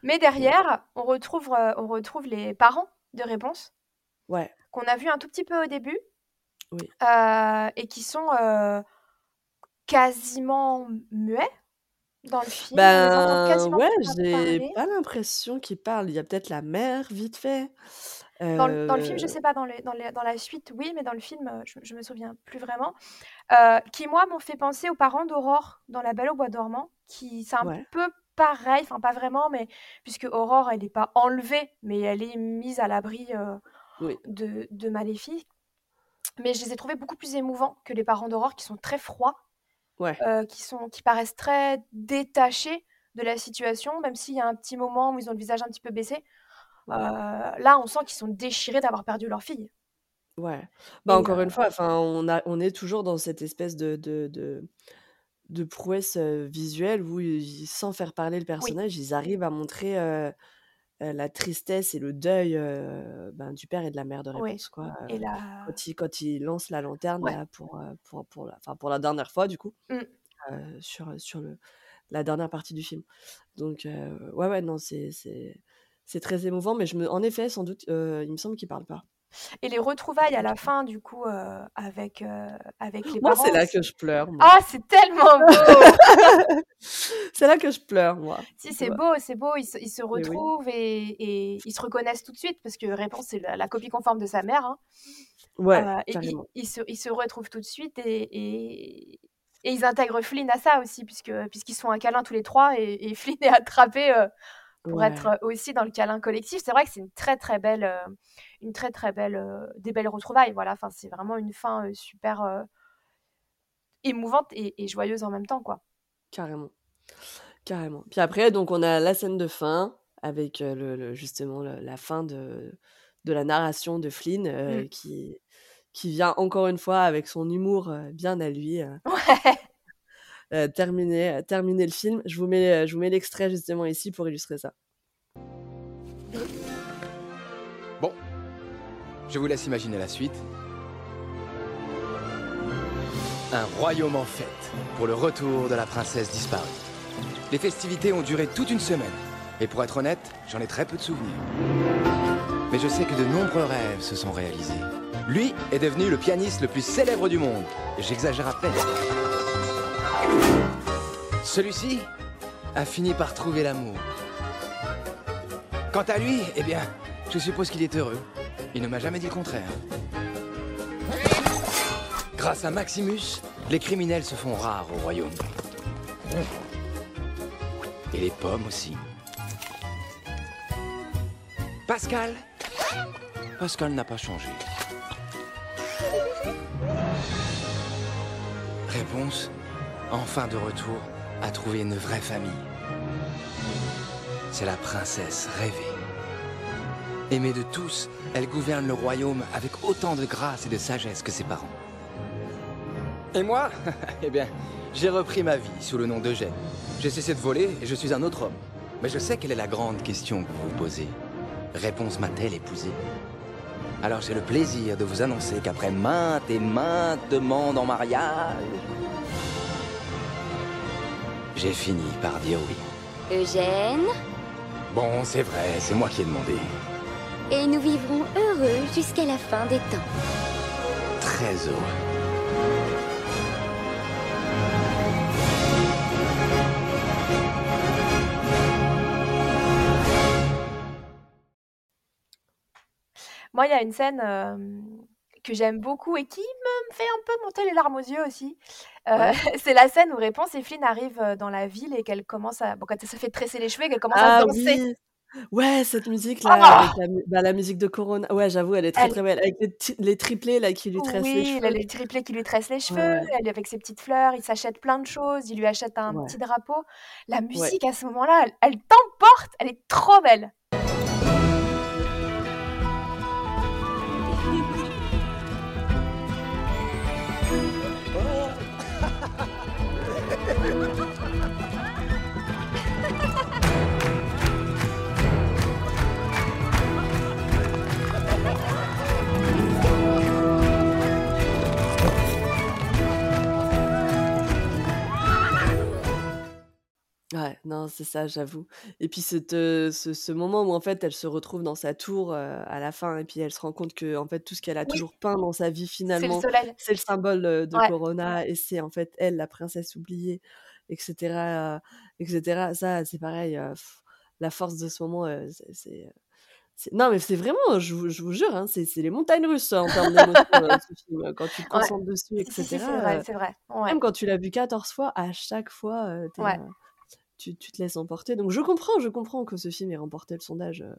Mais derrière, on retrouve, euh, on retrouve les parents de réponse ouais, qu'on a vu un tout petit peu au début oui. euh, et qui sont euh, quasiment muets dans le film. Ben ouais, j'ai pas l'impression qu'il parle. Il y a peut-être la mère, vite fait. Dans le, dans le film, je Euh, sais pas, dans, les, dans, les- dans la suite, oui, mais dans le film, je, je me souviens plus vraiment. Euh, qui, moi, m'ont fait penser aux parents d'Aurore dans La Belle au Bois dormant, qui c'est un ouais, peu pareil, enfin pas vraiment, mais puisque Aurore, elle n'est pas enlevée, mais elle est mise à l'abri euh, oui, de, de Maléfique. Mais je les ai trouvés beaucoup plus émouvants que les parents d'Aurore, qui sont très froids, ouais, euh, qui, sont, qui paraissent très détachés de la situation, même s'il y a un petit moment où ils ont le visage un petit peu baissé. ouais. Euh, là, on sent qu'ils sont déchirés d'avoir perdu leur fille. Ouais. Bah, Et encore euh, une fois, on a, on est toujours dans cette espèce de, de, de, de prouesse visuelle où, ils- sans faire parler le oui, personnage, ils arrivent à montrer euh, la tristesse et le deuil euh, ben, du père et de la mère de oui. réponse, quoi. Et euh, la... quand il, quand il lance la lanterne, Ouais. là, pour, pour, pour, la, enfin, pour la dernière fois, du coup, Mm. euh, sur, sur le, la dernière partie du film. Donc, ouais, ouais, non, c'est, c'est, c'est très émouvant, mais je me, en effet, sans doute, il me semble qu'il parle pas. Et les retrouvailles à la fin, du coup, euh, avec, euh, avec les Moi, parents. c'est là que je pleure, moi. Ah, c'est tellement (laughs) beau! (laughs) c'est là que je pleure, moi. Si, c'est beau, c'est beau. Ils se, ils se oui. retrouvent et, et ils se reconnaissent tout de suite parce que Réponse, c'est la, la copie conforme de sa mère. hein. Ouais, Euh, et ils, se, ils se retrouvent tout de suite et, et, Et ils intègrent Flynn à ça aussi, puisque puisqu'ils sont un câlin tous les trois et, et Flynn (laughs) est attrapé euh, pour Ouais, être aussi dans le câlin collectif. C'est vrai que c'est une très très belle, euh, une très très belle, euh, des belles retrouvailles. Voilà, enfin c'est vraiment une fin euh, super euh, émouvante et, et joyeuse en même temps, quoi. carrément, carrément. Puis après, donc on a la scène de fin avec le, le- justement le- la fin de, de la narration de Flynn euh, Mm. qui, qui vient encore une fois avec son humour euh, bien à lui euh, Ouais. terminer, terminer le film. Je vous mets, je vous mets l'extrait justement ici pour illustrer ça. Je vous laisse imaginer la suite. Un royaume en fête pour le retour de la princesse disparue. Les festivités ont duré toute une semaine. Et pour être honnête, j'en ai très peu de souvenirs. Mais je sais que de nombreux rêves se sont réalisés. Lui est devenu le pianiste le plus célèbre du monde. J'exagère à peine. Celui-ci a fini par trouver l'amour. Quant à lui, eh bien, je suppose qu'il est heureux. Il ne m'a jamais dit le contraire. Grâce à Maximus, les criminels se font rares au royaume. Et les pommes aussi. Pascal? Pascal n'a pas changé. Réponse Enfin de retour à trouver une vraie famille. C'est la princesse rêvée. Aimée de tous, elle gouverne le royaume avec autant de grâce et de sagesse que ses parents. Et moi (laughs) Eh bien, j'ai repris ma vie sous le nom d'Eugène. J'ai cessé de voler et je suis un autre homme. Mais je sais quelle est la grande question que vous vous posez. Réponse m'a-t-elle épousé Alors j'ai le plaisir de vous annoncer qu'après maintes et maintes demandes en mariage, j'ai fini par dire oui. Eugène, Bon, c'est vrai, c'est moi qui ai demandé. Et nous vivrons heureux jusqu'à la fin des temps. Très heureux. Moi, il y a une scène euh, que j'aime beaucoup et qui me fait un peu monter les larmes aux yeux aussi. Euh, Ouais. (laughs) c'est la scène où Réponse et Flynn arrivent euh, dans la ville et qu'elle commence à. Bon, quand elle se fait tresser les cheveux et qu'elle commence à Ah danser. oui Ouais, cette musique-là, Ah avec la, mu- bah, la musique de Corona. Ouais, j'avoue, elle est très Elle- très belle. Avec les, les triplés là, qui lui tressent les Oui, cheveux. il a les triplés qui lui tressent les cheveux, Ouais. elle avec ses petites fleurs, il s'achète plein de choses, il lui achète un Ouais. petit drapeau. La Ouais. musique à ce moment-là, elle, elle t'emporte, elle est trop belle. Ouais, non, c'est ça, j'avoue. Et puis cette, ce ce moment où en fait elle se retrouve dans sa tour, à la fin et puis elle se rend compte que en fait tout ce qu'elle a Oui, toujours peint dans sa vie c'est le finalement, soleil. c'est le symbole, de Ouais. Corona et c'est en fait elle, la princesse oubliée et cetera, heu, et cetera. Ça, c'est pareil, la force de ce moment, c'est c'est, heu, c'est non mais c'est vraiment, je vous je vous jure, hein, c'est c'est les montagnes russes en termes d'émotions, heu, ce film, quand tu te Ouais. concentres dessus et Si, si, si, c'est vrai, c'est vrai. Ouais. même quand tu l'as vu 14 fois, à chaque fois, Ouais. Tu tu te laisses emporter. Donc je comprends je comprends que ce film ait remporté le sondage, heu,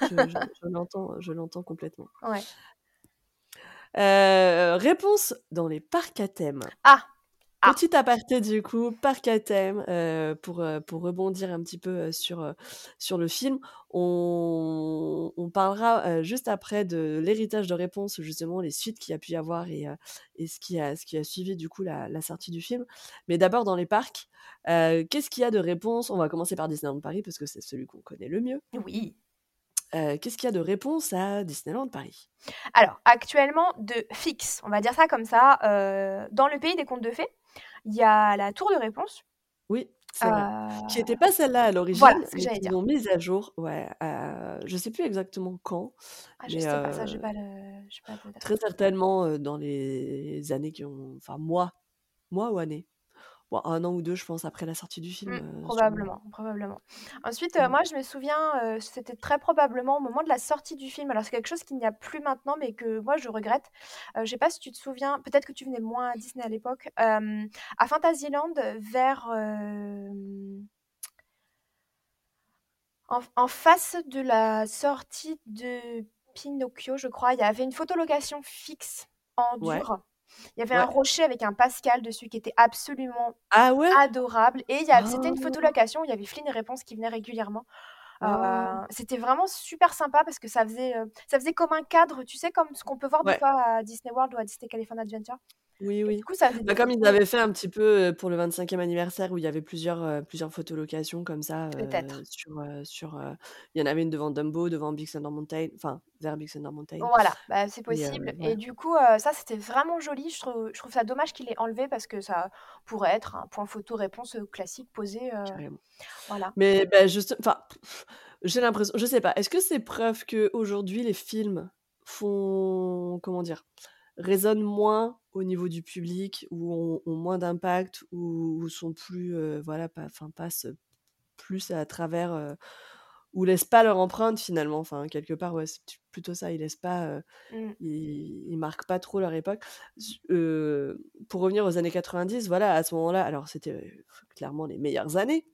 je je je (laughs) l'entends je l'entends complètement. Ouais. Heu, réponse dans les parcs à thème. Ah! Ah! Petit aparté du coup, à thème, heu, pour, heu, pour rebondir un petit peu, heu, sur, heu, sur le film. On on parlera, juste après de l'héritage de Réponse, justement les suites qu'il y a pu y avoir et et ce qui a ce qui a suivi du coup la la sortie du film. Mais d'abord dans les parcs, qu'est-ce qu'il y a de Réponse? On va commencer par Disneyland Paris parce que c'est celui qu'on connaît le mieux. Oui. Qu'est-ce qu'il y a de Réponse à Disneyland Paris? Alors, actuellement, de fixe, on va dire ça comme ça, dans le pays des contes de fées, il y a la tour de Réponse. Oui, c'est vrai. Qui Heu, était pas celle-là à voilà, l'origine, que mais qu'ils l'ont mise à jour, ouais, heu, je sais plus exactement quand, Ah, je mais sais pas, ça, j'ai heu, pas le j'ai pas de date. très certainement, heu, dans les années qui ont enfin mois mois ou années? Bon, 1 an ou 2 je pense après la sortie du film, Mmh, sûrement. probablement, probablement. Ensuite, heu, Mmh. moi je me souviens, heu, c'était très probablement au moment de la sortie du film. Alors c'est quelque chose qu'il n'y a plus maintenant, mais que moi je regrette. Je sais pas si tu te souviens, peut-être que tu venais moins à Disney à l'époque, à Fantasyland vers, en face de la sortie de Pinocchio, je crois, il y avait une photolocation fixe en Ouais. dur. Il y avait un rocher avec un Pascal dessus qui était absolument Ah ouais? adorable et c'était une Oh! photolocation où il y avait Flynn et Réponse qui venaient régulièrement. Heu, Oh! c'était vraiment super sympa parce que ça faisait, heu, ça faisait comme un cadre, tu sais, comme ce qu'on peut voir des Ouais. fois à Disney World ou à Disney California Adventure Oui, et oui. du coup ça faisait Bah, des comme ils photos avaient fait un petit peu, pour le 25e anniversaire où il y avait plusieurs, heu, plusieurs photolocations comme ça, heu, Peut-être. sur, heu, sur, heu, il y en avait une devant Dumbo, devant Big Thunder Mountain, enfin vers Big Thunder Mountain Voilà, bah, c'est et heu, possible et voilà. du coup, heu, ça c'était vraiment joli. Je trouve je trouve ça dommage qu'il l'ait enlevé parce que ça pourrait être un point photo réponse, heu, classique posé, heu, Carrément. voilà. Mais bah, juste enfin, j'ai l'impression je sais pas, est-ce que c'est preuve qu'aujourd'hui les films font comment dire? Résonnent moins au niveau du public ou ont ont moins d'impact ou ou sont plus, heu, voilà, pas enfin passent plus à travers, heu, ou laissent pas leur empreinte finalement? Enfin quelque part, ouais, c'est plutôt ça, ils laissent pas, heu, Mmh. ils ils marquent pas trop leur époque. Pour revenir aux années 90, voilà, à ce moment-là, alors c'était, clairement les meilleures années.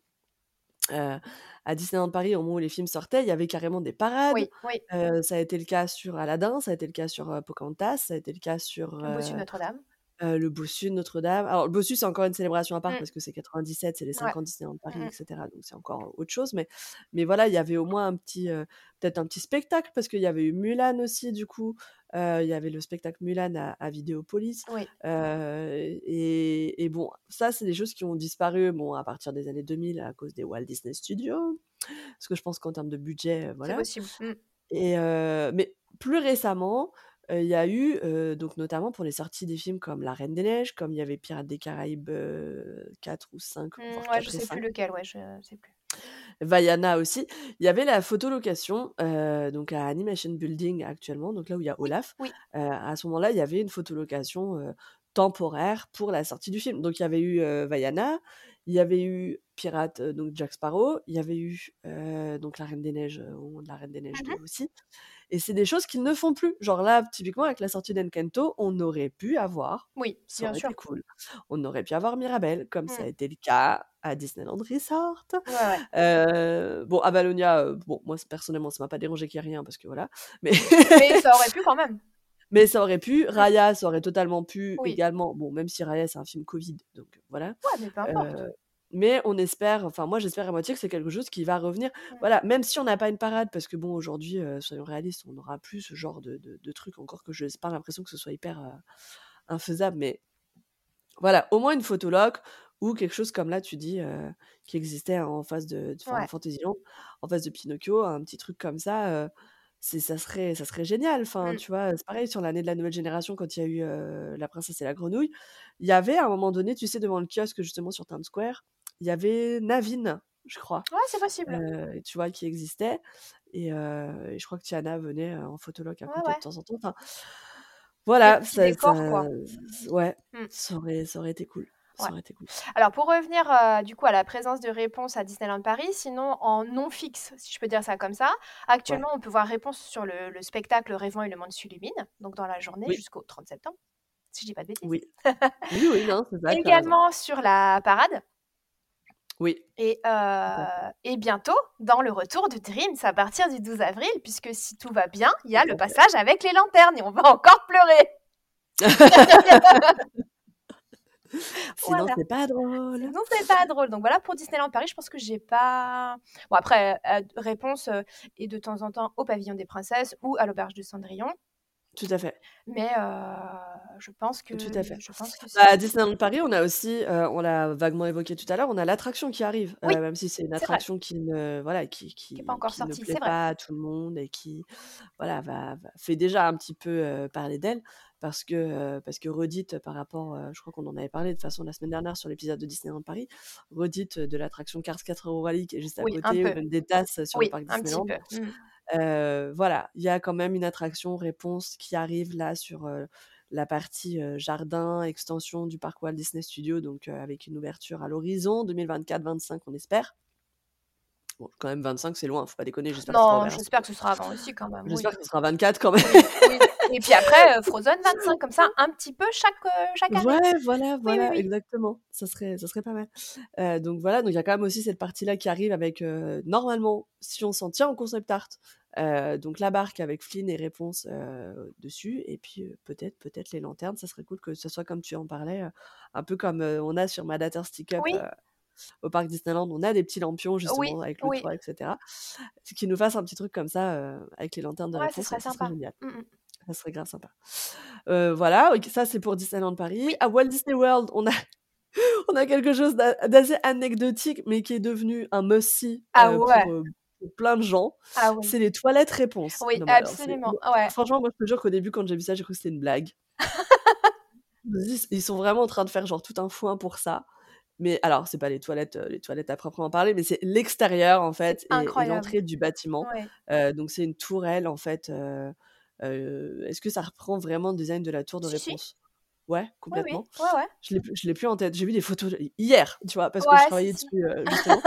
Heu, à Disneyland Paris, au moment où les films sortaient, il y avait carrément des parades. Oui, oui. Heu, ça a été le cas sur Aladdin, ça a été le cas sur, heu, Pocahontas, ça a été le cas sur, heu Notre-Dame. Le Bossu de Notre-Dame. Alors le Bossu, c'est encore une célébration à part Mmh. parce que c'est 97, c'est les Ouais. 5 ans de Disneyland Paris Mmh et mh. cetera, donc c'est encore autre chose, mais mais voilà, il y avait au moins un petit, peut-être un petit spectacle parce qu'il y avait eu Mulan aussi du coup. Il y avait le spectacle Mulan à à Vidéopolis. Oui. Et et bon, ça, c'est des choses qui ont disparu, bon, à partir des années 2000 à cause des Walt Disney Studios. Parce que je pense qu'en termes de budget, heu, C'est voilà possible. Mmh. et mais plus récemment, il y a eu, donc notamment pour les sorties des films comme La Reine des Neiges, comme il y avait Pirates des Caraïbes, heu, 4 ou 5, voire Mmh, ouais, je 4 et sais plus 5. lequel, ouais, je sais plus. Vaiana aussi. Il y avait la photolocation, donc à Animation Building actuellement, donc là où il y a Olaf. oui. À ce moment-là, il y avait une photolocation, temporaire pour la sortie du film. Donc il y avait eu, Vaiana, il y avait eu Pirates, heu, donc Jack Sparrow, il y avait eu, donc La Reine des Neiges, de La Reine des Neiges Mmh 2 mh. aussi et c'est des choses qu'ils ne font plus. Genre là, typiquement avec la sortie d'Encanto, on aurait pu avoir, Oui, ça bien aurait été sûr. cool, on aurait pu avoir Mirabel comme ça a Mmh. été le cas à Disneyland Resort. Ouais, ouais. Heu, bon Avalonia, heu, bon moi personnellement ça m'a pas dérangé qu'il y ait rien parce que voilà, mais (laughs) Mais ça aurait pu quand même. (laughs) mais ça aurait pu. Raya, ça aurait totalement pu Oui. également, bon même si Raya c'est un film covid, donc voilà. Ouais, mais peu importe. Heu, mais on espère, enfin moi j'espère à moitié que c'est quelque chose qui va revenir. Voilà, même si on n'a pas une parade parce que bon aujourd'hui, heu, soyons réalistes, on n'aura plus ce genre de de de truc, encore que j'ai pas l'impression que ce soit hyper, heu, infaisable, mais voilà, au moins une photoloc ou quelque chose comme là tu dis, heu, qui existait en face de Ouais. Fantasyland, en face de Pinocchio, un petit truc comme ça, heu, c'est ça serait ça serait génial. Enfin, Mmh. tu vois? C'est pareil sur l'année de la nouvelle génération quand il y a eu, La Princesse et la Grenouille. Il y avait à un moment donné, tu sais, devant le kiosque justement sur Times Square, il y avait Naveen, je crois, Ouais, c'est possible. heu, tu vois? Qui existait et heu et je crois que Tiana venait, heu, en photoloc à Ouais, côté de temps en temps, enfin voilà, ça ça décors, quoi. ouais, Mmh. ça aurait ça aurait été cool, Ouais. ça aurait été cool. Alors pour revenir, du coup à la présence de Réponse à Disneyland Paris, sinon en non fixe, si je peux dire ça comme ça, Ouais. actuellement on peut voir Réponse sur le le spectacle Rêvons et le monde s'illumine, donc dans la journée Oui. jusqu'au 30 septembre, si je dis pas de bêtises. Oui. (laughs) Oui, oui, non, c'est ça. Également sur la parade Oui. et et bientôt dans le retour de Dreams à partir du 12 avril puisque si tout va bien, il y a le passage avec les lanternes et on va (laughs) encore pleurer. (laughs) Sinon Voilà. c'est pas drôle. Sinon c'est pas drôle. Donc voilà pour Disneyland Paris, je pense que j'ai pas bon après, heu, Réponse, heu, est de temps en temps au Pavillon des Princesses ou à l'Auberge de Cendrillon. Tout à fait. Mais je pense que Tout à fait. je pense que Bah, à Disneyland Paris, on a aussi, on l'a vaguement évoqué tout à l'heure, on a l'attraction qui arrive, Oui, même si c'est une vrai. attraction qui ne voilà, qui Qui est pas qui encore qui ne sortie, plaît c'est vrai. pas à tout le monde et qui voilà, va va fait déjà un petit peu, parler d'elle parce que, parce que redite par rapport, je crois qu'on en avait parlé de toute façon la semaine dernière sur l'épisode de Disneyland Paris, redite de l'attraction Cars 4 Euro Rally qui est juste à Oui, côté ou même des tasses sur le parc un petit Disneyland. peu. Mmh. Voilà, il y a quand même une attraction Réponse qui arrive là sur, la partie jardin, extension du parc Walt Disney Studio, donc avec une ouverture à l'horizon 2024-25, on espère. Bon, quand même 25, c'est loin, faut pas déconner. J'espère non, j'espère que ce sera avant aussi quand même. J'espère que ce sera 24 quand même. Et puis après, Frozen 25, comme ça, un petit peu chaque, chaque année. Ouais, voilà, voilà, exactement. Ça serait, ça serait pas mal. donc voilà, donc il y a quand même aussi cette partie-là qui arrive avec, normalement, si on s'en tient au concept art, donc la barque avec Flynn et réponse dessus, et puis peut-être, peut-être les lanternes. Ça serait cool que ce soit comme tu en parlais, un peu comme on a sur Madater Stick Up. Oui au parc Disneyland, on a des petits lampions justement avec le toit, etc. Qui nous fasse un petit truc comme ça avec les lanternes de ouais, réponse, ça serait sympa. génial. Mmh ça serait grave sympa. voilà, ça c'est pour Disneyland Paris. À Walt Disney World, on a (laughs) on a quelque chose d'assez anecdotique, mais qui est devenu un must-see ah pour, plein de gens. Ah c'est les toilettes réponses. Oui, absolument. Franchement, moi je te jure qu'au début, quand j'ai vu ça, j'ai cru que c'était une blague. (laughs) Ils sont vraiment en train de faire genre tout un foin pour ça. Mais alors, c'est pas les toilettes, les toilettes à proprement parler, mais c'est l'extérieur en fait et, l'entrée du bâtiment. donc c'est une tourelle en fait. Est-ce que ça reprend vraiment le design de la tour de réponse? Ouais, complètement. Oui, ouais, ouais. Je l'ai plus en tête. J'ai vu des photos hier, tu vois, parce que je travaillais dessus (laughs) justement.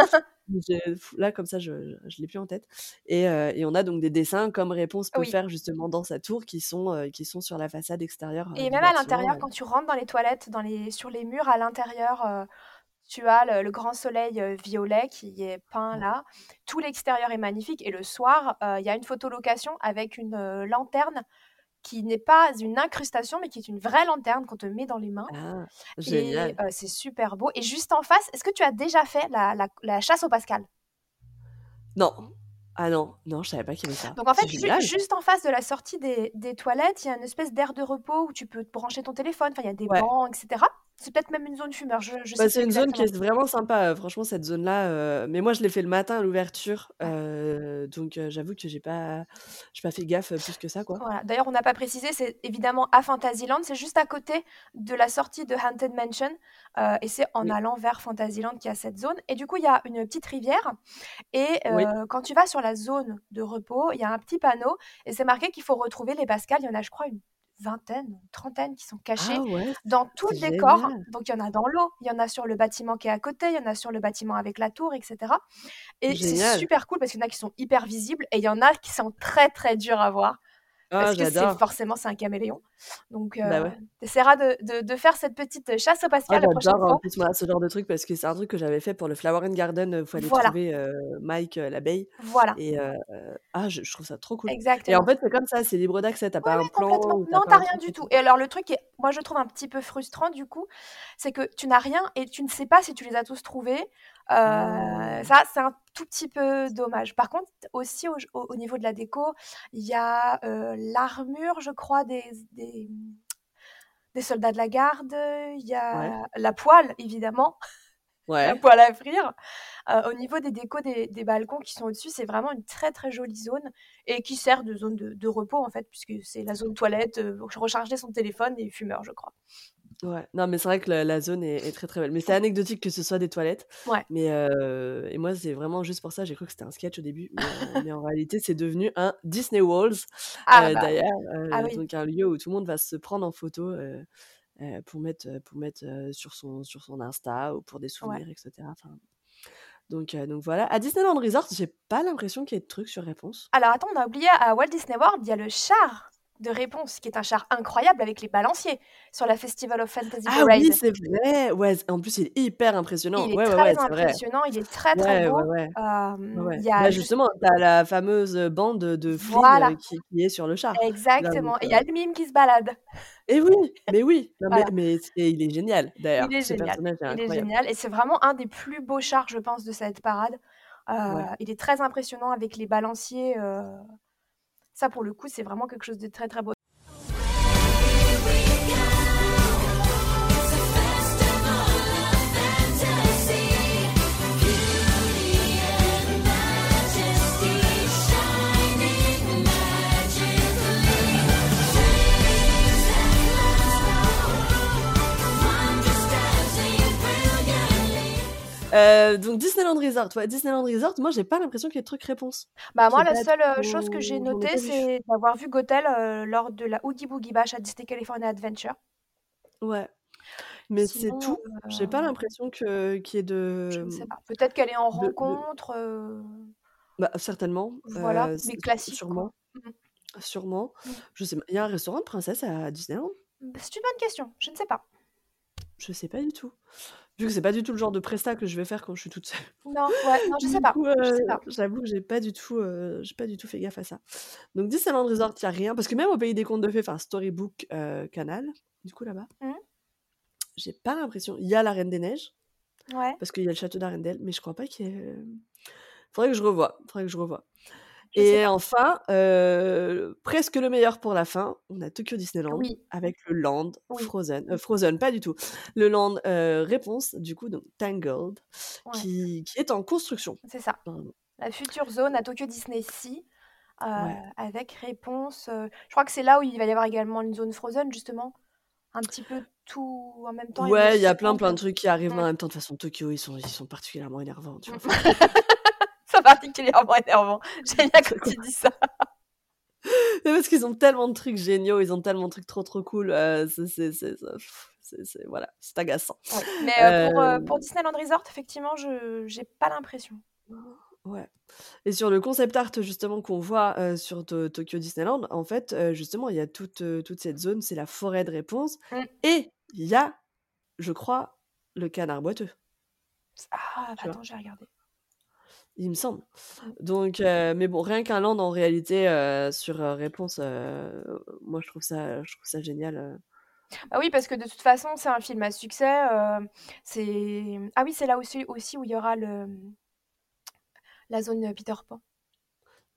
Là, comme ça, je ne l'ai plus en tête. Et, et, on a donc des dessins comme Réponse peut faire justement dans sa tour qui sont, qui sont sur la façade extérieure. Et même à l'intérieur, quand tu rentres dans les toilettes, dans les, sur les murs à l'intérieur, tu as le, grand soleil violet qui est peint là. Tout l'extérieur est magnifique. Et le soir, il y a une photolocation avec une lanterne qui n'est pas une incrustation, mais qui est une vraie lanterne qu'on te met dans les mains. Ah, génial. C'est super beau. Et juste en face, est-ce que tu as déjà fait la, la, chasse au Pascal? Non. Ah non, non, je savais pas qu'il y avait ça. Donc en fait, juste en face de la sortie des, des toilettes, il y a une espèce d'air de repos où tu peux te brancher ton téléphone. Enfin, il y a des bancs, etc. C'est peut-être même une zone fumeur. Je, je bah, c'est une zone qui est vraiment sympa, franchement, cette zone-là. Euh, mais moi, je l'ai fait le matin à l'ouverture. Euh, donc, euh, j'avoue que j'ai pas, j'ai pas fait gaffe plus que ça. quoi. Voilà. D'ailleurs, on n'a pas précisé, c'est évidemment à Fantasyland. C'est juste à côté de la sortie de Haunted Mansion. et c'est en allant vers Fantasyland qu'il y a cette zone. Et du coup, il y a une petite rivière. Et quand tu vas sur la zone de repos, il y a un petit panneau. Et c'est marqué qu'il faut retrouver les Pascal. Il y en a, je crois, une vingtaine, trentaine qui sont cachés ah dans tout le décor. Donc il y en a dans l'eau, il y en a sur le bâtiment qui est à côté, il y en a sur le bâtiment avec la tour, etc. Et c'est super cool parce qu'il y en a qui sont hyper visibles et il y en a qui sont très très durs à voir. Ah, parce que forcément c'est un caméléon. Donc bah euh, tu essaieras de, de, de, faire cette petite chasse au Pascal ah, la prochaine fois. en plus moi ce genre de truc parce que c'est un truc que j'avais fait pour le Flower and Garden, il faut aller trouver euh, Mike euh, l'abeille. Voilà. Et ah je, trouve ça trop cool. Exactement. Et en fait c'est comme ça, c'est libre d'accès, t'as pas un plan. Non, t'as rien du tout. Et alors le truc qui est, moi je trouve un petit peu frustrant du coup, c'est que tu n'as rien et tu ne sais pas si tu les as tous trouvés. Ah. Ça, c'est un tout petit peu dommage. Par contre, aussi au, niveau de la déco, il y a l'armure, je crois, des, des, des, soldats de la garde. Il y a la poêle, évidemment. (laughs) Ouais. La poêle à frire. au niveau des décos des, des balcons qui sont au-dessus, c'est vraiment une très très jolie zone et qui sert de zone de, de repos en fait, puisque c'est la zone toilette, recharger son téléphone et fumeur, je crois. Ouais, non, mais c'est vrai que la, zone est, très très belle. Mais c'est anecdotique que ce soit des toilettes. Ouais. Mais et moi, c'est vraiment juste pour ça. J'ai cru que c'était un sketch au début, mais, en réalité, c'est devenu un Disney Walls. Ah, bah, d'ailleurs, ah donc un lieu où tout le monde va se prendre en photo pour mettre pour mettre sur son sur son Insta ou pour des souvenirs, etc. Enfin, donc, donc voilà. À Disneyland Resort, j'ai pas l'impression qu'il y ait de trucs sur réponse. Alors attends, on a oublié à Walt Disney World, il y a le char de réponse, qui est un char incroyable avec les balanciers sur la Festival of Fantasy Ah oui, c'est vrai. Ouais, en plus, il est hyper impressionnant. Il est ouais, très ouais, impressionnant, il est très très beau. Ouais. y a bah, justement, tu as la fameuse bande de Flynn qui, est sur le char. Exactement. Et il y a le mime qui se balade. Et oui, mais oui, (laughs) mais, il est génial d'ailleurs. Il est génial. il est génial. Et c'est vraiment un des plus beaux chars, je pense, de cette parade. Euh, il est très impressionnant avec les balanciers. Ça, pour le coup, c'est vraiment quelque chose de très très beau. Heu, donc Disneyland Resort, ouais, Disneyland Resort, moi j'ai pas l'impression qu'il y ait de trucs réponses. Bah, moi, la seule, heu, chose que j'ai notée, c'est d'avoir vu Gothel, heu, lors de la Oogie Boogie Bash à Disney California Adventure. Ouais, mais c'est tout. J'ai pas l'impression que qu'il y ait je de, ne sais mmh, pas. Peut-être qu'elle est en de rencontre, bah, certainement, voilà, mais classique, sûrement, Mmh sûrement. Mmh. Je sais pas, il y a un restaurant de princesse à Disneyland? Bah, c'est une bonne question, je ne sais pas. Je sais pas du tout. Vu que c'est pas du tout le genre de presta que je vais faire quand je suis toute seule. Non, ouais, non, je sais pas, coup, je heu, sais pas. j'avoue que j'ai pas du tout, heu, j'ai pas du tout fait gaffe à ça. Donc Disneyland Resort, il y a rien parce que même au Pays des Contes de Fées, enfin Storybook, heu, Canal, du coup là-bas, Mmh. j'ai pas l'impression il y a la Reine des Neiges, Ouais, parce qu'il y a le château d'Arendelle, mais je crois pas qu'il y ait, faudrait que je revoie, faudrait que je revoie. Et enfin, presque le meilleur pour la fin, on a Tokyo Disneyland Oui, avec le Land oui, Frozen, Frozen pas du tout, le Land, Réponse du coup donc Tangled ouais, qui qui est en construction, c'est ça. La future zone à Tokyo Disney Sea, Ouais. avec réponse, je crois que c'est là où il va y avoir également une zone Frozen, justement. Un petit peu tout en même temps, Ouais, il y a plein, plein de trucs qui arrivent Mmh. en même temps. De toute façon, Tokyo, ils sont ils sont particulièrement énervants, tu Mmh. vois? (laughs) (laughs) Particulièrement énervant. J'aime bien quand tu dis ça. (laughs) mais parce qu'ils ont tellement de trucs géniaux, ils ont tellement de trucs trop, trop cool, heu, c'est voilà, c'est agaçant. Ouais, mais heu, pour, pour Disneyland Resort, effectivement, je j'ai pas l'impression. Ouais et sur le concept art justement qu'on voit, sur To Tokyo Disneyland, en fait, justement, il y a toute, toute cette zone, c'est la forêt de réponse Mmh. et il y a, je crois, le canard boiteux. Ah, bah, attends, je vais regarder. Il me semble. Donc heu, mais bon, rien qu'un land en réalité, heu, sur, heu, réponse, moi je trouve ça je trouve ça génial. Bah, oui, parce que de toute façon, c'est un film à succès, c'est ah oui, c'est là aussi aussi où il y aura le, la zone, Peter Pan.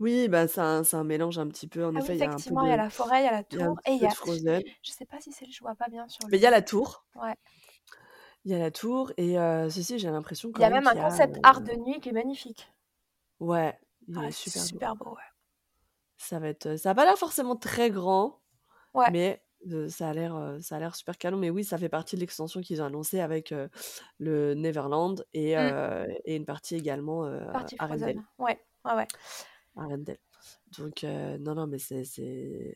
Oui, bah, c'est un un mélange un petit peu en Ah oui, effet, il y a un peu effectivement, il y a la forêt, il y a la y a tour et il y a Frozen. je sais pas si c'est je vois pas bien sur Mais il le y a la tour. ouais. Il y a la tour et heu, si, si, j'ai l'impression Il y a même un a, concept art de nuit qui est magnifique. ouais, il Ah, est super beau. beau, ouais. Ça va être, ça a pas l'air forcément très grand, Ouais. mais ça a l'air, ça a l'air super canon. Mais oui, ça fait partie de l'extension qu'ils ont annoncée avec, le Neverland et Mmh. et une partie également, Partie Arendelle. Ouais, ouais, ouais. Arendelle. Donc non, non, mais c'est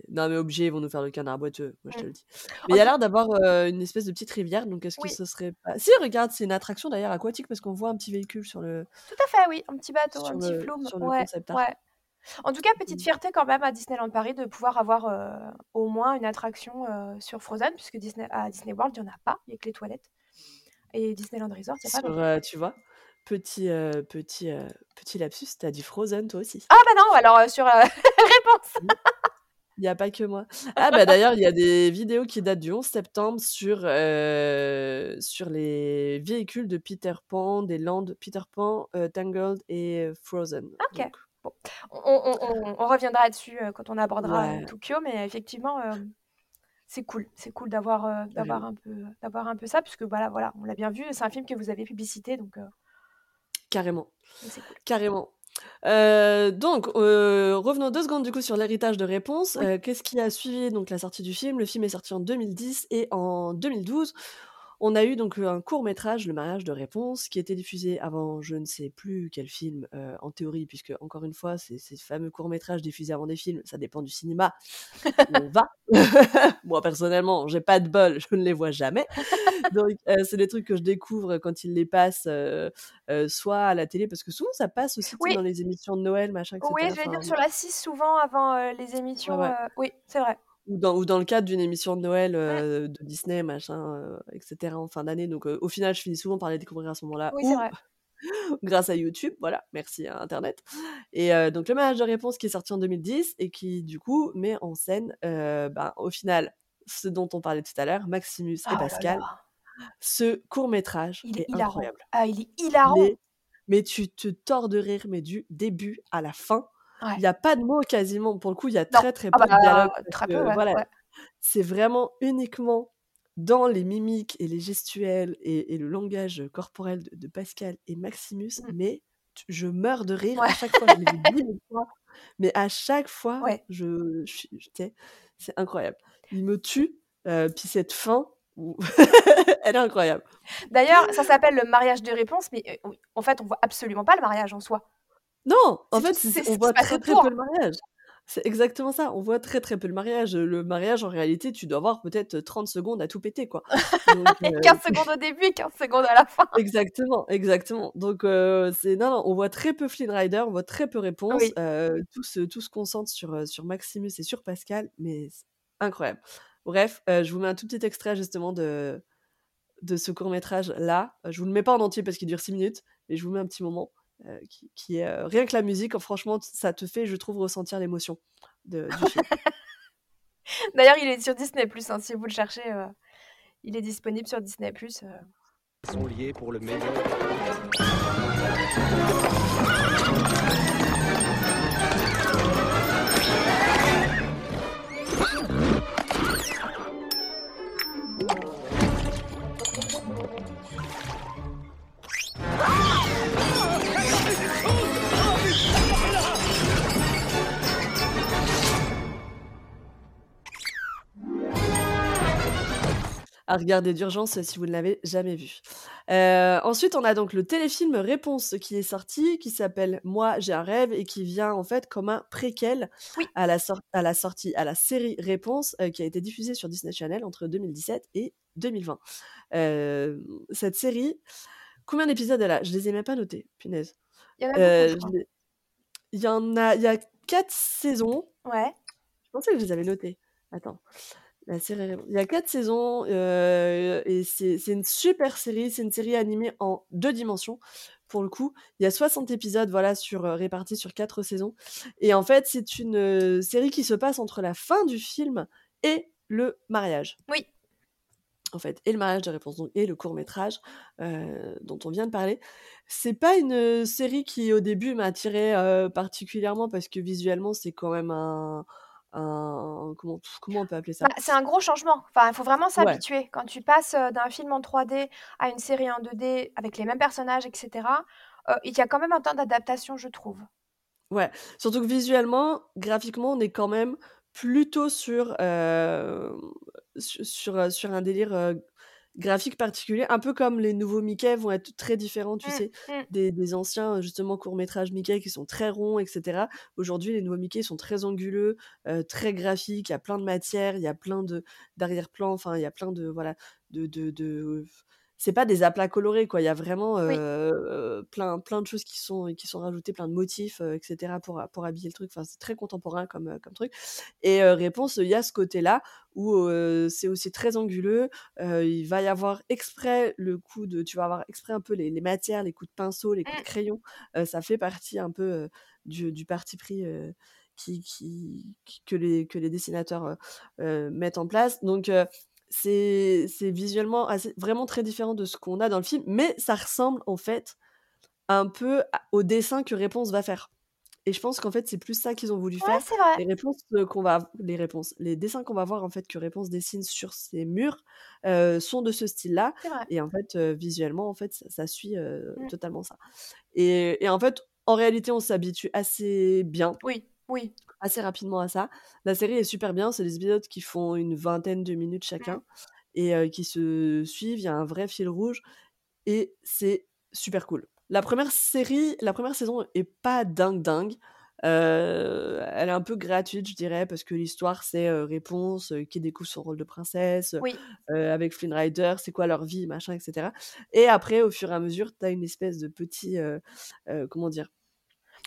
non, mais obligé, ils vont nous faire le canard boiteux, moi je te Mmh. le dis. Mais il y a l'air d'avoir, une espèce de petite rivière, donc est-ce que Oui. ce serait pas si regarde, c'est une attraction d'ailleurs aquatique parce qu'on voit un petit véhicule sur le Tout à fait, oui, un petit bateau, un petit flume. Ouais, concept art. ouais. En tout cas, petite Mmh. fierté quand même à Disneyland Paris de pouvoir avoir, au moins une attraction, sur Frozen puisque Disney à Disney World, il y en a pas, il y a que les toilettes et Disneyland Resort, il y a pas Sur, heu, tu vois? Petit, heu, petit, heu, petit lapsus, tu as dit Frozen toi aussi. Ah bah non, alors, heu, sur, heu, (laughs) Réponse. Il y a pas que moi. Ah bah d'ailleurs, il y a des vidéos qui datent du 11 septembre sur, heu, sur les véhicules de Peter Pan, des lands Peter Pan, Tangled et Frozen, OK. donc Bon, on on on on reviendra dessus, quand on abordera, Ouais. Tokyo, mais effectivement, c'est cool. C'est cool d'avoir, d'avoir un peu d'avoir un peu ça puisque, bah, là, voilà, on l'a bien vu, c'est un film que vous avez publicité donc Carrément, cool. carrément. Heu, donc heu, revenons 2 secondes du coup sur l'héritage de Réponse. Oui. Heu, qu'est-ce qui a suivi donc la sortie du film? Le film est sorti en 2010 et en 2012, on a eu donc, un court métrage, Le mariage de Réponse, qui était diffusé avant je ne sais plus quel film, en théorie puisque encore une fois, ces ces fameux courts métrages diffusés avant des films, ça dépend du cinéma où on va. (laughs) Moi personnellement, j'ai pas de bol, je ne les vois jamais. Donc c'est des trucs que je découvre quand ils les passent, soit à la télé parce que souvent ça passe aussi, Oui. dans les émissions de Noël, machin, et Oui, j'allais enfin dire sur la 6 souvent avant, les émissions, ouais. oui, c'est vrai. Ou dans ou dans le cadre d'une émission de Noël, de Disney, machin, heu, et cetera, en fin d'année, donc au final, je finis souvent par les découvrir à ce moment-là Oui, c'est vrai. (laughs) grâce à YouTube, voilà, merci à internet et donc Le mariage de Réponse qui est sorti en 2010 et qui du coup met en scène, ben, au final, ce dont on parlait tout à l'heure, Maximus et Oh là Pascal. là! Ce court métrage Il est est hilarant. incroyable. Ah, il est hilarant! Mais mais tu te tords de rire, mais du début à la fin. Ouais. Il y a pas de mots quasiment, pour le coup, il y a Non. très, très Ah peu de dialogue bah, parce très peu, que ouais, voilà, ouais. c'est vraiment uniquement dans les mimiques et les gestuels et et le langage, corporel de de Pascal et Maximus, Mmh. mais tu je meurs de rire à chaque fois. Je l'ai vu (laughs) 10 000 fois, mais à chaque fois, je c'est incroyable. Il me tue, heu, puis cette fin, (laughs) Elle est incroyable. D'ailleurs, ça s'appelle le mariage de réponse, mais euh, oui, en fait, on voit absolument pas le mariage en soi. Non, en fait, on voit très très peu le mariage. C'est exactement ça. On voit très très peu le mariage. Le mariage, en réalité, tu dois avoir peut-être 30 secondes à tout péter, quoi. (laughs) Donc, Et euh, 15 secondes au début et 15 secondes à la fin. (laughs) Exactement, exactement. Donc, euh, c'est non, non, on voit très peu Flynn Rider, on voit très peu réponses. Oui. euh, tout, se, tout se concentre sur, sur Maximus et sur Pascal, mais c'est incroyable. Bref, je vous mets un tout petit extrait justement de, de ce court-métrage là. Euh, Je vous le mets pas en entier parce qu'il dure 6 minutes, mais je vous mets un petit moment euh, qui, qui est euh, rien que la musique. franchement, ça te fait, je trouve, ressentir l'émotion de- du film. (laughs) D'ailleurs, il est sur Disney+, hein, si vous le cherchez. euh, il est disponible sur Disney+. euh. sont liés pour le meilleur. À regarder d'urgence si vous ne l'avez jamais vu. Euh, ensuite, on a donc le téléfilm Réponse qui est sorti, qui s'appelle Moi j'ai un rêve et qui vient en fait comme un préquel Oui. à, la sor- à la sortie, à la série Réponse euh, qui a été diffusée sur Disney Channel entre 2017 et 2020. Euh, cette série, combien d'épisodes elle a? Je les ai même pas notés, punaise. Il y en a beaucoup, Il y en a, il y a quatre saisons. Ouais. Je pensais que je les avais notés. Attends. La série Il y a quatre saisons euh, et c'est c'est une super série. C'est une série animée en deux dimensions pour le coup. Il y a 60 épisodes voilà, sur, euh, répartis sur quatre saisons. Et en fait, c'est une euh, série qui se passe entre la fin du film et le mariage. Oui. En fait, et le mariage de réponse, donc, et le court métrage dont on vient de parler. C'est pas une série qui au début m'a attiré euh, particulièrement parce que visuellement c'est quand même un, un comment, comment on peut appeler ça? Bah, c'est un gros changement. Enfin, il faut vraiment Ouais. s'habituer. Quand tu passes d'un film en 3D à une série en 2D avec les mêmes personnages, etc., euh, il y a quand même un temps d'adaptation, je trouve. Ouais, surtout que visuellement, graphiquement, on est quand même plutôt sur, euh, sur, sur, sur un délire euh, graphique particulier, un peu comme les nouveaux Mickey vont être très différents, tu Mm, sais, mm. des, des anciens justement courts-métrages Mickey qui sont très ronds, etc. Aujourd'hui, les nouveaux Mickey sont très anguleux, euh, très graphiques, il y a plein de matière, il y a plein de d'arrière-plan, enfin, il y a plein de, voilà, de, de, de... C'est pas des aplats colorés, quoi. Il y a vraiment euh, plein, plein de choses qui sont, qui sont rajoutées, plein de motifs, euh, etc. pour, pour habiller le truc. Enfin, c'est très contemporain comme, euh, comme truc. Et euh, réponse, il y a ce côté-là où euh, c'est aussi très anguleux. il va y avoir exprès le coup de. Tu vas avoir exprès un peu les, les matières, les coups de pinceau, les coups de Mm. crayon. ça fait partie un peu du, du parti pris. qui, qui, qui- que, les, que les dessinateurs mettent en place. Donc, c'est c'est visuellement assez, vraiment très différent de ce qu'on a dans le film, mais ça ressemble en fait un peu au dessin que Réponse va faire. Et je pense qu'en fait, c'est plus ça qu'ils ont voulu Ouais, faire. Les réponses euh, qu'on va, les réponses, les dessins qu'on va voir en fait que Réponse dessine sur ses murs euh, sont de ce style-là. Et en fait, euh, visuellement, en fait, ça, ça suit euh, Mm. totalement ça. Et, et en fait, en réalité, on s'habitue assez bien Oui, oui. assez rapidement à ça. La série est super bien, c'est des épisodes qui font une vingtaine de minutes chacun et euh, qui se suivent, il y a un vrai fil rouge et c'est super cool. La première série, la première saison est pas dingue dingue. Euh, elle est un peu gratuite, je dirais, parce que l'histoire, c'est euh, Réponse euh, qui découvre son rôle de princesse, Oui. avec Flynn Rider, c'est quoi leur vie, machin, etc. Et après, au fur et à mesure, tu as une espèce de petit. comment dire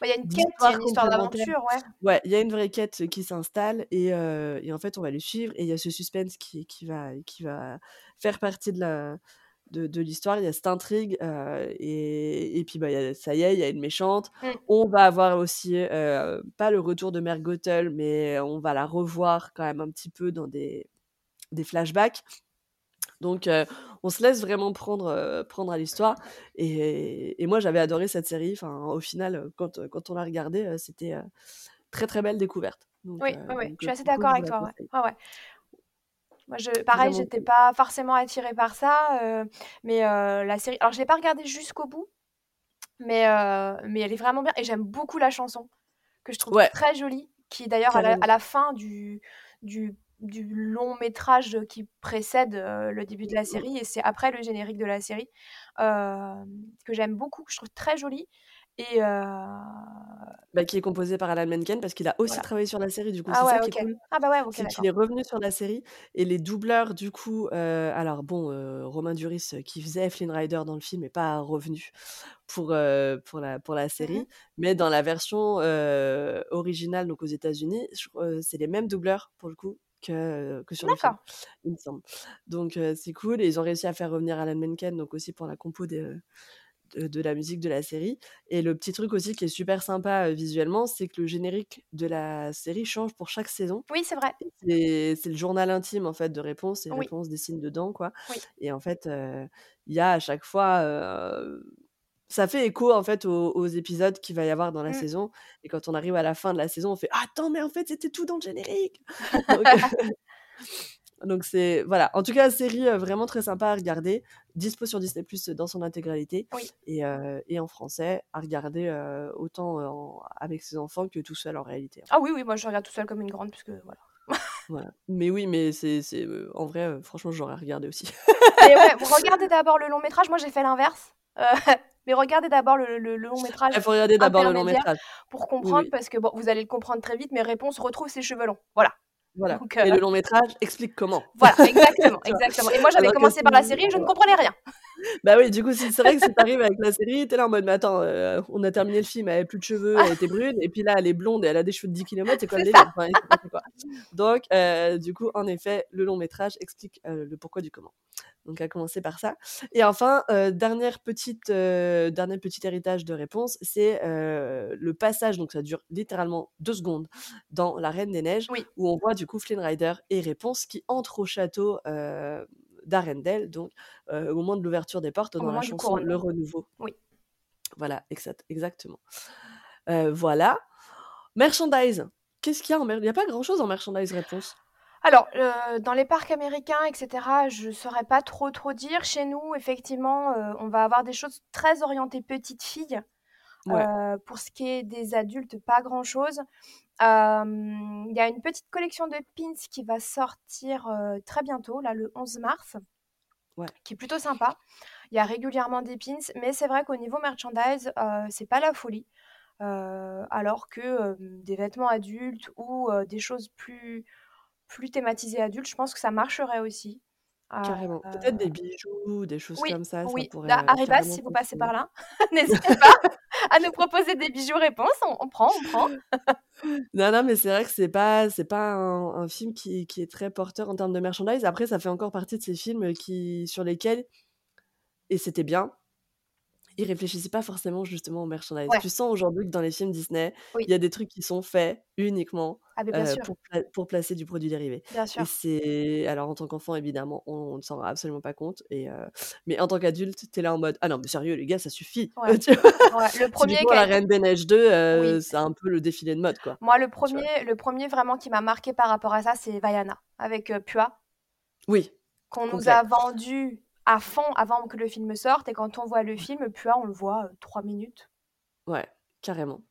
Il y a une quête, il y a une histoire d'aventure, ouais. Ouais, il y a une vraie quête qui s'installe et, euh, et en fait, on va les suivre et il y a ce suspense qui, qui, va, qui va faire partie de la de, de l'histoire. Il y a cette intrigue euh, et, et puis bah, il y a- ça y est, il y a une méchante. Mm. On va avoir aussi, euh, pas le retour de Mère Gothel, mais on va la revoir quand même un petit peu dans des, des flashbacks. Donc, euh, on se laisse vraiment prendre, euh, prendre à l'histoire. Et, et moi, j'avais adoré cette série. Enfin, au final, euh, quand, quand on l'a regardée, c'était euh, très très belle découverte. Donc, Oui, ouais. donc, Je suis assez d'accord avec toi, ouais. conseille. Ouais. Moi, je, pareil, j'étais cool. pas forcément attirée par ça, mais la série. Alors, je l'ai pas regardée jusqu'au bout, mais, mais elle est vraiment bien et j'aime beaucoup la chanson que je trouve Ouais. très jolie, qui d'ailleurs à à la fin du, du du long métrage qui précède le début de la série et c'est après le générique de la série que j'aime beaucoup, que je trouve très joli. Et bah, qui est composé par Alan Menken parce qu'il a aussi travaillé sur la série du coup, Ah c'est ça ouais, qui est cool. Ah bah ouais, OK, C'est qu'il est revenu sur la série et les doubleurs du coup, alors bon, Romain Duris, qui faisait Flynn Rider dans le film est pas revenu pour, pour la pour la Mmh série, mais dans la version, originale donc aux États-Unis, c'est les mêmes doubleurs pour le coup que que sur le film, il me semble. Donc c'est cool et ils ont réussi à faire revenir Alan Menken donc aussi pour la compo de de de la musique de la série et le petit truc aussi qui est super sympa, visuellement, c'est que le générique de la série change pour chaque saison Oui, c'est vrai. c'est le journal intime en fait de Réponse et Oui. Réponse dessine dedans quoi Oui. et en fait, il y a à chaque fois, ça fait écho en fait aux aux épisodes qu'il va y avoir dans la Mmh. saison et quand on arrive à la fin de la saison, on fait: «Ah attends, mais en fait, c'était tout dans le générique!» (laughs) (laughs) donc c'est voilà, en tout cas, série, vraiment très sympa à regarder, dispo sur Disney+ dans son intégralité Oui. et et en français à regarder, autant, en avec ses enfants que tout seul en réalité, hein. Ah oui, oui, moi je regarde toute seule comme une grande puisque voilà. Voilà, mais oui, mais c'est en vrai, franchement, j'aurais regardé aussi. Mais ouais, (laughs) regardez d'abord le long métrage, moi j'ai fait l'inverse, (laughs) mais regardez d'abord le le le long métrage Il faut regarder d'abord le long métrage. pour comprendre oui. parce que bon, vous allez le comprendre très vite, mais Réponse retrouve ses cheveux longs. Voilà. Voilà Donc et heu le long métrage explique comment. Voilà, (laughs) exactement, exactement et moi j'avais commencé par la série et je ne comprenais rien. Bah oui, du coup, c'est vrai que si tu arrives avec la série, tu es là en mode: «Mais attends, heu, on a terminé le film, elle avait plus de cheveux, elle était brune et puis là, elle est blonde et elle a des cheveux de 10 kilomètres, c'est quoi le délire? ça. Enfin, il s'est passé quoi?» donc heu, du coup, en effet, le long métrage explique, heu, le pourquoi du comment. Donc à commencer par ça et enfin, dernière petite, dernier petit héritage de Réponse, c'est, le passage donc ça dure littéralement 2 secondes dans La Reine des Neiges Oui. où on voit du coup Flynn Rider et Réponse qui entrent au château, d'Arendelle donc au moment de l'ouverture des portes Au dans la chanson Le. Renouveau. Oui. Voilà, exact exactement. Voilà. Merchandise, qu'est-ce qu'il y a en mer il y a pas grand chose en merchandise Réponse. Alors, dans les parcs américains et cetera, je saurais pas trop, trop dire. Chez nous, effectivement, on va avoir des choses très orientées petites filles. Ouais. Pour ce qui est des adultes, pas grand chose. Hem, il y a une petite collection de pins qui va sortir, très bientôt, là, le 11 mars Ouais. qui est plutôt sympa. Il y a régulièrement des pins, mais c'est vrai qu'au niveau merchandise, c'est pas la folie. Alors que, des vêtements adultes ou des choses plus plus thématisées adultes, je pense que ça marcherait aussi. Heu Carrément. Peut-être des bijoux, des choses Oui, comme ça, ça oui, pourrait, bah, Haribas, carrément si vous passez par là, (laughs) n'hésitez pas (laughs) à nous proposer des bijoux Réponse, on prend, on prend. (laughs) Non, non, mais c'est vrai que c'est pas c'est pas un un film qui qui est très porteur en termes de merchandise. Après, ça fait encore partie de ces films qui sur lesquels et c'était bien ils réfléchissaient pas forcément justement au merchandise. Ouais. Tu sens aujourd'hui que dans les films Disney, Oui. il y a des trucs qui sont faits uniquement, Ah sûr. pour pla pour placer du produit dérivé Bien et sûr. c'est alors en tant qu'enfant évidemment, on ne s'en rend absolument pas compte et heu, mais en tant qu'adulte, tu es là en mode: «Ah non mais sérieux les gars, ça suffit!» Ouais. (laughs) Ouais, le 1er Typiquement qui a La Reine des Neiges 2, Oui. heu, c'est un peu le défilé de mode quoi, Moi, le? 1er le 1er vraiment qui m'a marquée par rapport à ça, c'est Vaiana avec, heu, Pua Oui, qu'on nous a vendu à fond avant que le film sorte et quand on voit le film, Pua, on le voit, heu, 3 minutes. Ouais, carrément.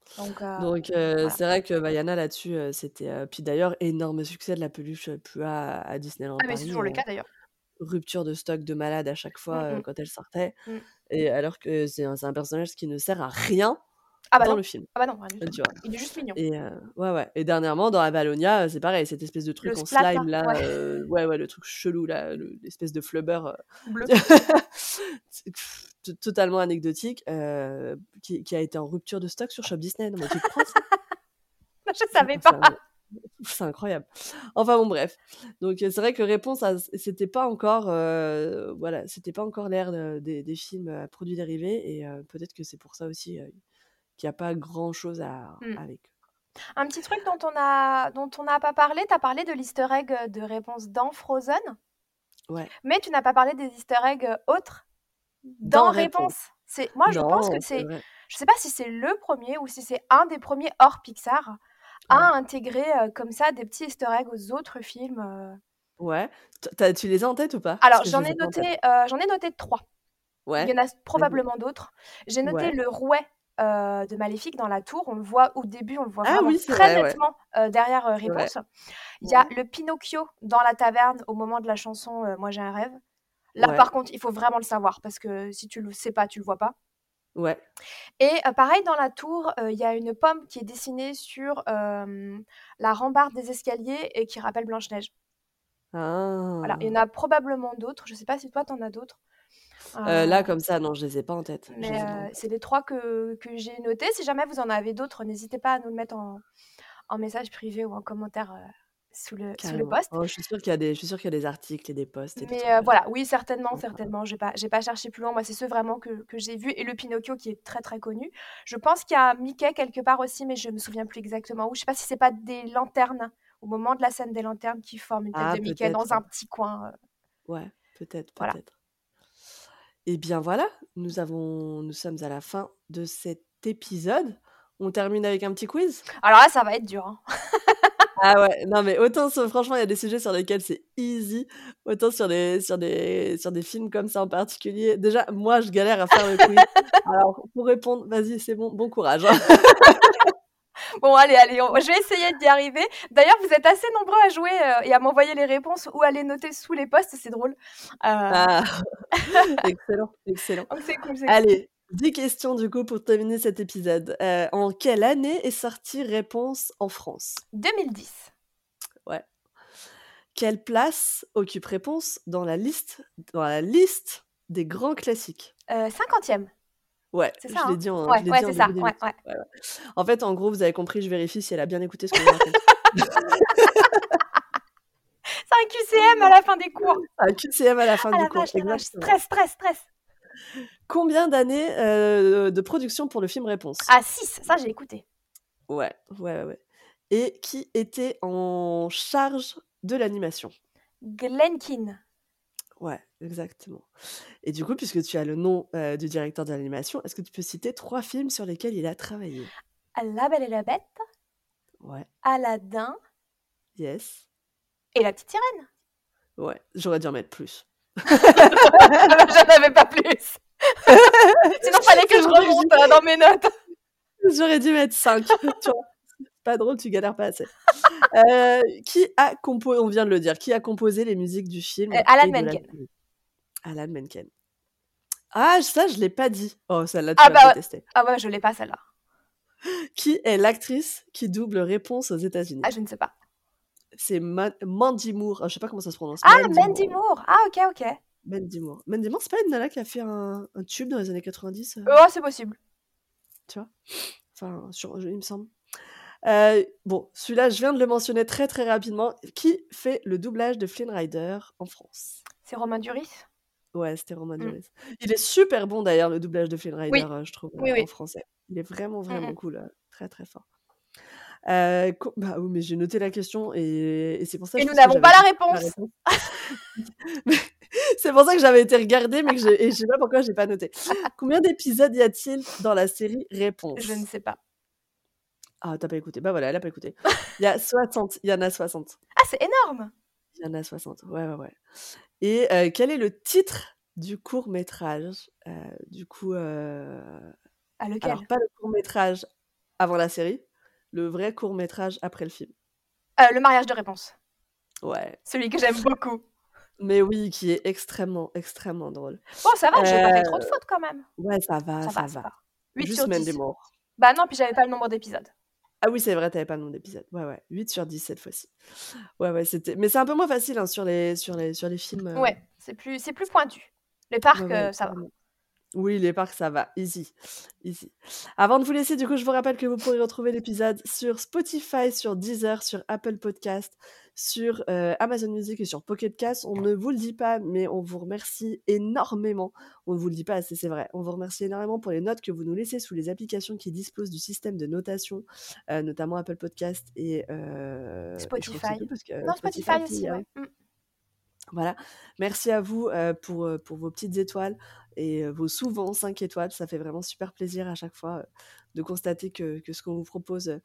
Donc heu, voilà. c'est vrai que Vaiana là-dessus, heu, c'était, puis d'ailleurs énorme succès de la peluche, Pua à Disneyland Ah mais c'est toujours le cas d'ailleurs. rupture de stock de malade à chaque fois, heu, mh. quand elle sortait Mmh. et alors que c'est un c'est un personnage qui ne sert à rien Ah bah dans non. le film, Ah bah non, tu vois? Il est juste mignon. Et heu, ouais, ouais et dernièrement dans Avalonia, heu, c'est pareil, cette espèce de Le truc en splat là? slime là, Ouais. heu, ouais, ouais, le truc chelou là, le l'espèce de flubber, Bleu. (laughs) totalement anecdotique, qui qui a été en rupture de stock sur Shop Disney. Non mais tu crois ça? (laughs) Je savais pas. c'est incroyable. Enfin bon bref, donc c'est vrai que Réponse c'était pas encore, voilà, c'était pas encore l'ère, des des films à produits dérivés et peut-être que c'est pour ça aussi, qu'il y a pas grand chose à Mmh. avec eux. Un petit truc dont on a dont on n'a pas parlé, tu as parlé de l'easter egg, heu, de Réponse dans Frozen Ouais. mais tu n'as pas parlé des easter eggs, heu, autres dans Dans Réponse. Réponse. C'est moi je pense que c'est je sais pas si c'est le 1er ou si c'est un des premiers hors Pixar à Ouais. intégrer, heu, comme ça des petits easter eggs aux autres films, Ouais, as tu les as en tête ou pas? Alors j'en ai noté, j'en ai noté 3. Il y Ouais, en a probablement d'autres. J'ai noté Ouais. le rouet euh, de Maléfique dans la tour. On le voit au début, on le voit Ah oui, très vrai, ouais. nettement euh, derrière euh. Réponse. Il y a Ouais. le Pinocchio dans la taverne au moment de la chanson euh, Moi j'ai un rêve. Là, par contre, il faut vraiment le savoir parce que si tu le sais pas, tu le vois pas. Ouais. Et pareil, dans la tour, il y a une pomme qui est dessinée sur la rambarde des escaliers et qui rappelle Blanche-Neige. Voilà, il y en Ah. a probablement d'autres. Je sais pas si toi, t'en as d'autres. Euh, là, comme ça, non, je les ai pas en tête. Je mais pas euh, c'est les trois que, que j'ai notés. Si jamais vous en avez d'autres, n'hésitez pas à nous le mettre en, en message privé ou en commentaire euh, sous, le, sous le post. Oh, je suis sûre qu'il y a des, je suis sûre qu'il y a des articles et des posts et Mais euh, voilà, oui, certainement, certainement. J'ai pas, j'ai pas cherché plus loin. Moi, c'est ceux vraiment que, que j'ai vus. Et le Pinocchio qui est très, très connu. Je pense qu'il y a Mickey quelque part aussi, mais je me souviens plus exactement où. Je sais pas si c'est pas des lanternes, au moment de la scène des lanternes, qui forment une tête Ah, de Mickey dans peut-être. un petit coin. euh, Ouais, peut-être, voilà. Eh bien voilà, nous avons, nous sommes à la fin de cet épisode. On termine avec un petit quiz? Alors là, ça va être dur. hein. (laughs) Ah ouais, non mais autant franchement, il y a des sujets sur lesquels c'est easy, autant sur des sur des sur des films comme ça en particulier. Déjà, moi, je galère à faire le quiz. (laughs) Alors, pour répondre, vas-y, c'est bon, bon courage. (laughs) Bon, allez, allez, on- je vais essayer d'y arriver. D'ailleurs, vous êtes assez nombreux à jouer euh, et à m'envoyer les réponses ou à les noter sous les posts, c'est drôle. Euh, Ah, (laughs) excellent, excellent. donc c'est cool, c'est cool. Allez, 10 questions du coup pour terminer cet épisode. Euh, en quelle année est sortie Réponse en France? 2010. Ouais. Quelle place occupe Réponse dans la liste, dans la liste des grands classiques? Euh, 50e, Ouais, c'est je ça, l'ai hein? dit en, Ouais, je l'ai ouais, dit en ça. Ouais, fait, en gros, vous avez compris, je vérifie si elle a bien écouté ce que je raconte. (laughs) C'est un QCM à la fin des cours. (laughs) Un QCM à la fin Ah du la cours, vache, la vache. exactement. Stress, stress, stress. Combien d'années euh, de production pour le film Réponse? Ah, 6, ça j'ai écouté. Ouais, ouais, ouais. Et qui était en charge de l'animation? Glenkin. Ouais, exactement. Et du coup, puisque tu as le nom euh, du directeur de l'animation, est-ce que tu peux citer trois films sur lesquels il a travaillé? La Belle et la Bête, Ouais, Aladdin yes, et La Petite Sirène. ouais, j'aurais dû en mettre plus. (laughs) J'en avais pas plus. (laughs) Sinon, fallait que je remonte euh, dans mes notes. (laughs) J'aurais dû mettre 5. tu vois, pas drôle, tu galères pas assez. Euh, qui a composé, on vient de le dire, qui a composé les musiques du film Euh, Alan la Menken. série Alan Menken. Ah, ça, je l'ai pas dit. Oh, celle-là, tu Ah bah ouais. Ah ouais, je l'ai pas celle-là. (gasps) Qui est l'actrice qui double réponse aux États-Unis? Ah, je ne sais pas. C'est Ma- Mandy Moore. Ah, je sais pas comment ça se prononce. Ah, Mandy Mandy Moore. Moore. Ah, ok, ok. Mandy Moore. Mandy Moore, c'est pas une nana qui a fait un, un tube dans les années 90 euh, Oh, c'est possible. tu vois? Enfin, sur, il me semble. Euh, bon, celui-là, je viens de le mentionner très très rapidement. Qui fait le doublage de Flynn Rider en France? C'est Romain Duris? Ouais, c'était Romain Mm. Duris. Il est super bon d'ailleurs, le doublage de Flynn Rider, Oui. euh, je trouve, Oui, euh, oui. en français. Il est vraiment Mm, vraiment mm. cool. euh, très très fort. Euh, bah oui, mais j'ai noté la question et, et c'est pour ça que Et nous n'avons pas la réponse. (laughs) c'est pour ça que j'avais été regardée, mais que je sais pas pourquoi j'ai pas noté. Combien d'épisodes y a-t-il dans la série Réponse? Je ne sais pas. Ah, t'as pas écouté. Bah voilà, elle a pas écouté. Il y a (laughs) 60. Il y en a 60. Ah, c'est énorme. Il y en a 60. Ouais, ouais, ouais. Et euh, quel est le titre du court métrage Du coup, euh, Ah, lequel? alors pas le court métrage avant la série, le vrai court métrage après le film. Euh, Le mariage de réponse. Ouais. Celui que j'aime beaucoup. (laughs) Mais oui, qui est extrêmement, extrêmement drôle. Bon, ça va, j'ai pas fait trop Euh, de fautes quand même. Ouais, ça va, Ça ça, va, ça va. va. 8 Juste sur 10. Moore. Bah non, puis j'avais pas le nombre d'épisodes. Ah oui, c'est vrai, t'avais pas le nombre d'épisodes. Ouais, ouais. 8 sur 10 cette fois-ci. Ouais, ouais, c'était. Mais c'est un peu moins facile hein, sur, les, sur, les, sur les films. euh, Ouais, c'est plus, c'est plus pointu. Les parcs, Ouais, ouais, euh, ça va. Oui, les parcs, ça va. Easy. Easy. Avant de vous laisser, du coup, je vous rappelle que vous pourrez retrouver l'épisode sur Spotify, sur Deezer, sur Apple Podcast, sur euh, Amazon Music et sur Pocket Cast. On ne vous le dit pas, mais on vous remercie énormément. On ne vous le dit pas assez, c'est vrai. On vous remercie énormément pour les notes que vous nous laissez sous les applications qui disposent du système de notation, euh, notamment Apple Podcast et, euh, Spotify. que Non, Spotify aussi, aussi, euh, ouais. Voilà. Merci à vous euh, pour, euh, pour vos petites étoiles et euh, vos souvent 5 étoiles. Ça fait vraiment super plaisir à chaque fois de constater que, que ce qu'on vous propose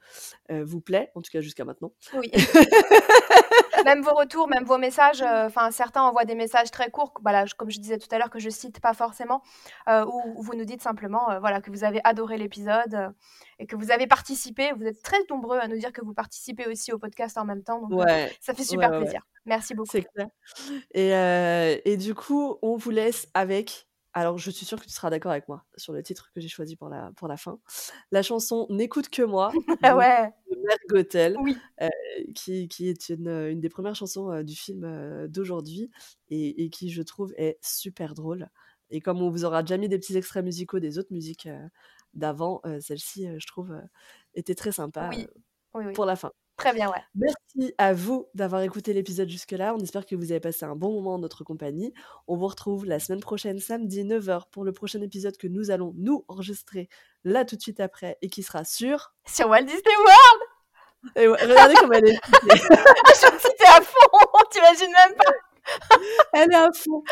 euh, vous plaît, en tout cas jusqu'à maintenant. Oui. (laughs) même vos retours, même vos messages. euh, Enfin, certains envoient des messages très courts, je- comme je disais tout à l'heure, que je cite pas forcément, euh, où vous nous dites simplement, euh, voilà, que vous avez adoré l'épisode et que vous avez participé. Vous êtes très nombreux à nous dire que vous participez aussi au podcast en même temps, donc Ouais, ça fait super ouais, ouais. plaisir. Merci beaucoup. C'est clair. Et, et du coup, on vous laisse avec. Alors, je suis sûre que tu seras d'accord avec moi sur le titre que j'ai choisi pour la, pour la fin. La chanson N'écoute que moi (laughs) Ah ouais, de oui. euh, qui, qui est une, une des premières chansons euh, du film euh, d'aujourd'hui et, et qui, je trouve, est super drôle. Et comme on vous aura déjà mis des petits extraits musicaux des autres musiques euh, d'avant, euh, celle-ci, euh, je trouve, euh, était très sympa Oui, euh, oui, oui. pour la fin. Très bien, ouais. Merci à vous d'avoir écouté l'épisode jusque-là. On espère que vous avez passé un bon moment en notre compagnie. On vous retrouve la semaine prochaine, samedi 9h, pour le prochain épisode que nous allons nous enregistrer là tout de suite après et qui sera sur. Sur Walt Disney World, Et ouais, regardez comme elle est. (laughs) je suis à fond, (laughs) t'imagines même pas. Elle est à fond.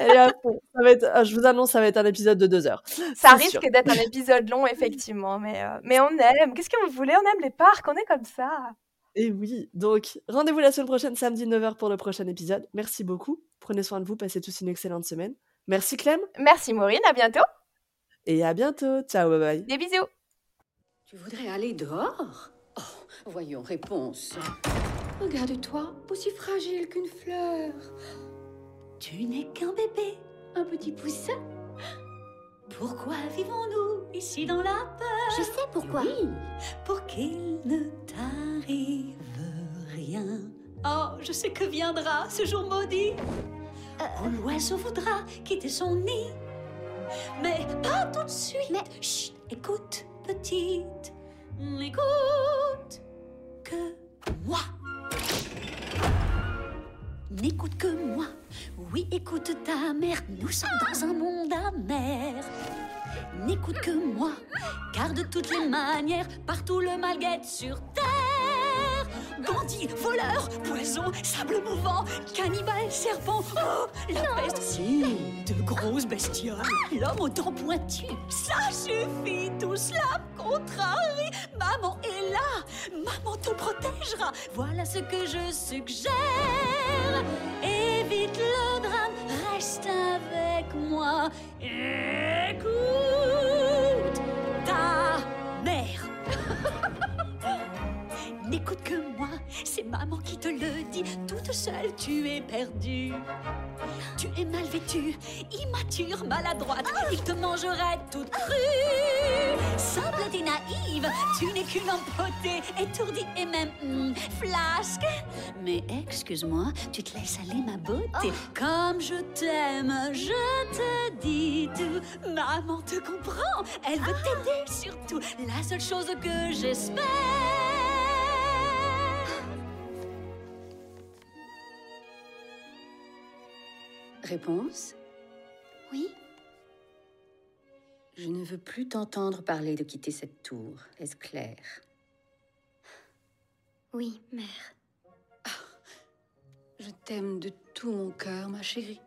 Elle est à fond. Ça va être, je vous annonce, ça va être un épisode de deux heures. Ça risque d'être un épisode long, effectivement, mais, euh, mais on aime. Qu'est-ce que vous voulez? On aime les parcs, on est comme ça. Et oui, donc rendez-vous la semaine prochaine, samedi 9h, pour le prochain épisode. Merci beaucoup. Prenez soin de vous, passez tous une excellente semaine. Merci Clem, Merci Maureen, à bientôt. et à bientôt. Ciao, bye bye. Des bisous. Tu voudrais aller dehors? Oh, voyons, réponse. Regarde-toi, aussi fragile qu'une fleur. Tu n'es qu'un bébé, un petit poussin. Pourquoi vivons-nous ici dans la peur Je sais pourquoi. Oui, pour qu'il ne t'arrive rien. Oh, je sais que viendra ce jour maudit où l'oiseau voudra quitter son nid. Mais pas tout de suite. Mais- Chut, écoute, petite. N'écoute que moi. N'écoute que moi. Oui, écoute ta mère. Nous sommes dans un monde amer. N'écoute que moi, car de toutes les manières, partout le mal guette sur terre. Bandits, voleurs, poisons, sable mouvant, cannibales, serpents, oh, la peste, si, de grosses bestioles, l'homme aux dents pointues, ça suffit, tout cela me contrarie. Maman est là, maman te protégera, voilà ce que je suggère. Évite le drame, reste avec moi. Écoute N'écoute que moi, c'est maman qui te le dit. Toute seule, tu es perdue. Tu es mal vêtue, immature, maladroite. Il te mangerait toute crue. Simple et naïve, tu n'es qu'une empotée, étourdie et même hmm, flasque. Mais excuse-moi, tu te laisses aller ma beauté. Comme je t'aime, je te dis tout. Maman te comprend, elle veut t'aider surtout. La seule chose que j'espère. Réponse Oui. Je ne veux plus t'entendre parler de quitter cette tour, est-ce clair? Oui, mère. Ah, je t'aime de tout mon cœur, ma chérie.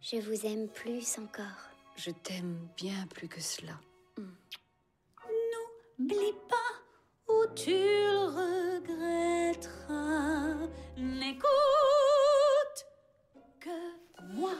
Je vous aime plus encore. Je t'aime bien plus que cela. Mm. N'oublie pas où tu le regretteras. N'écoute que moi.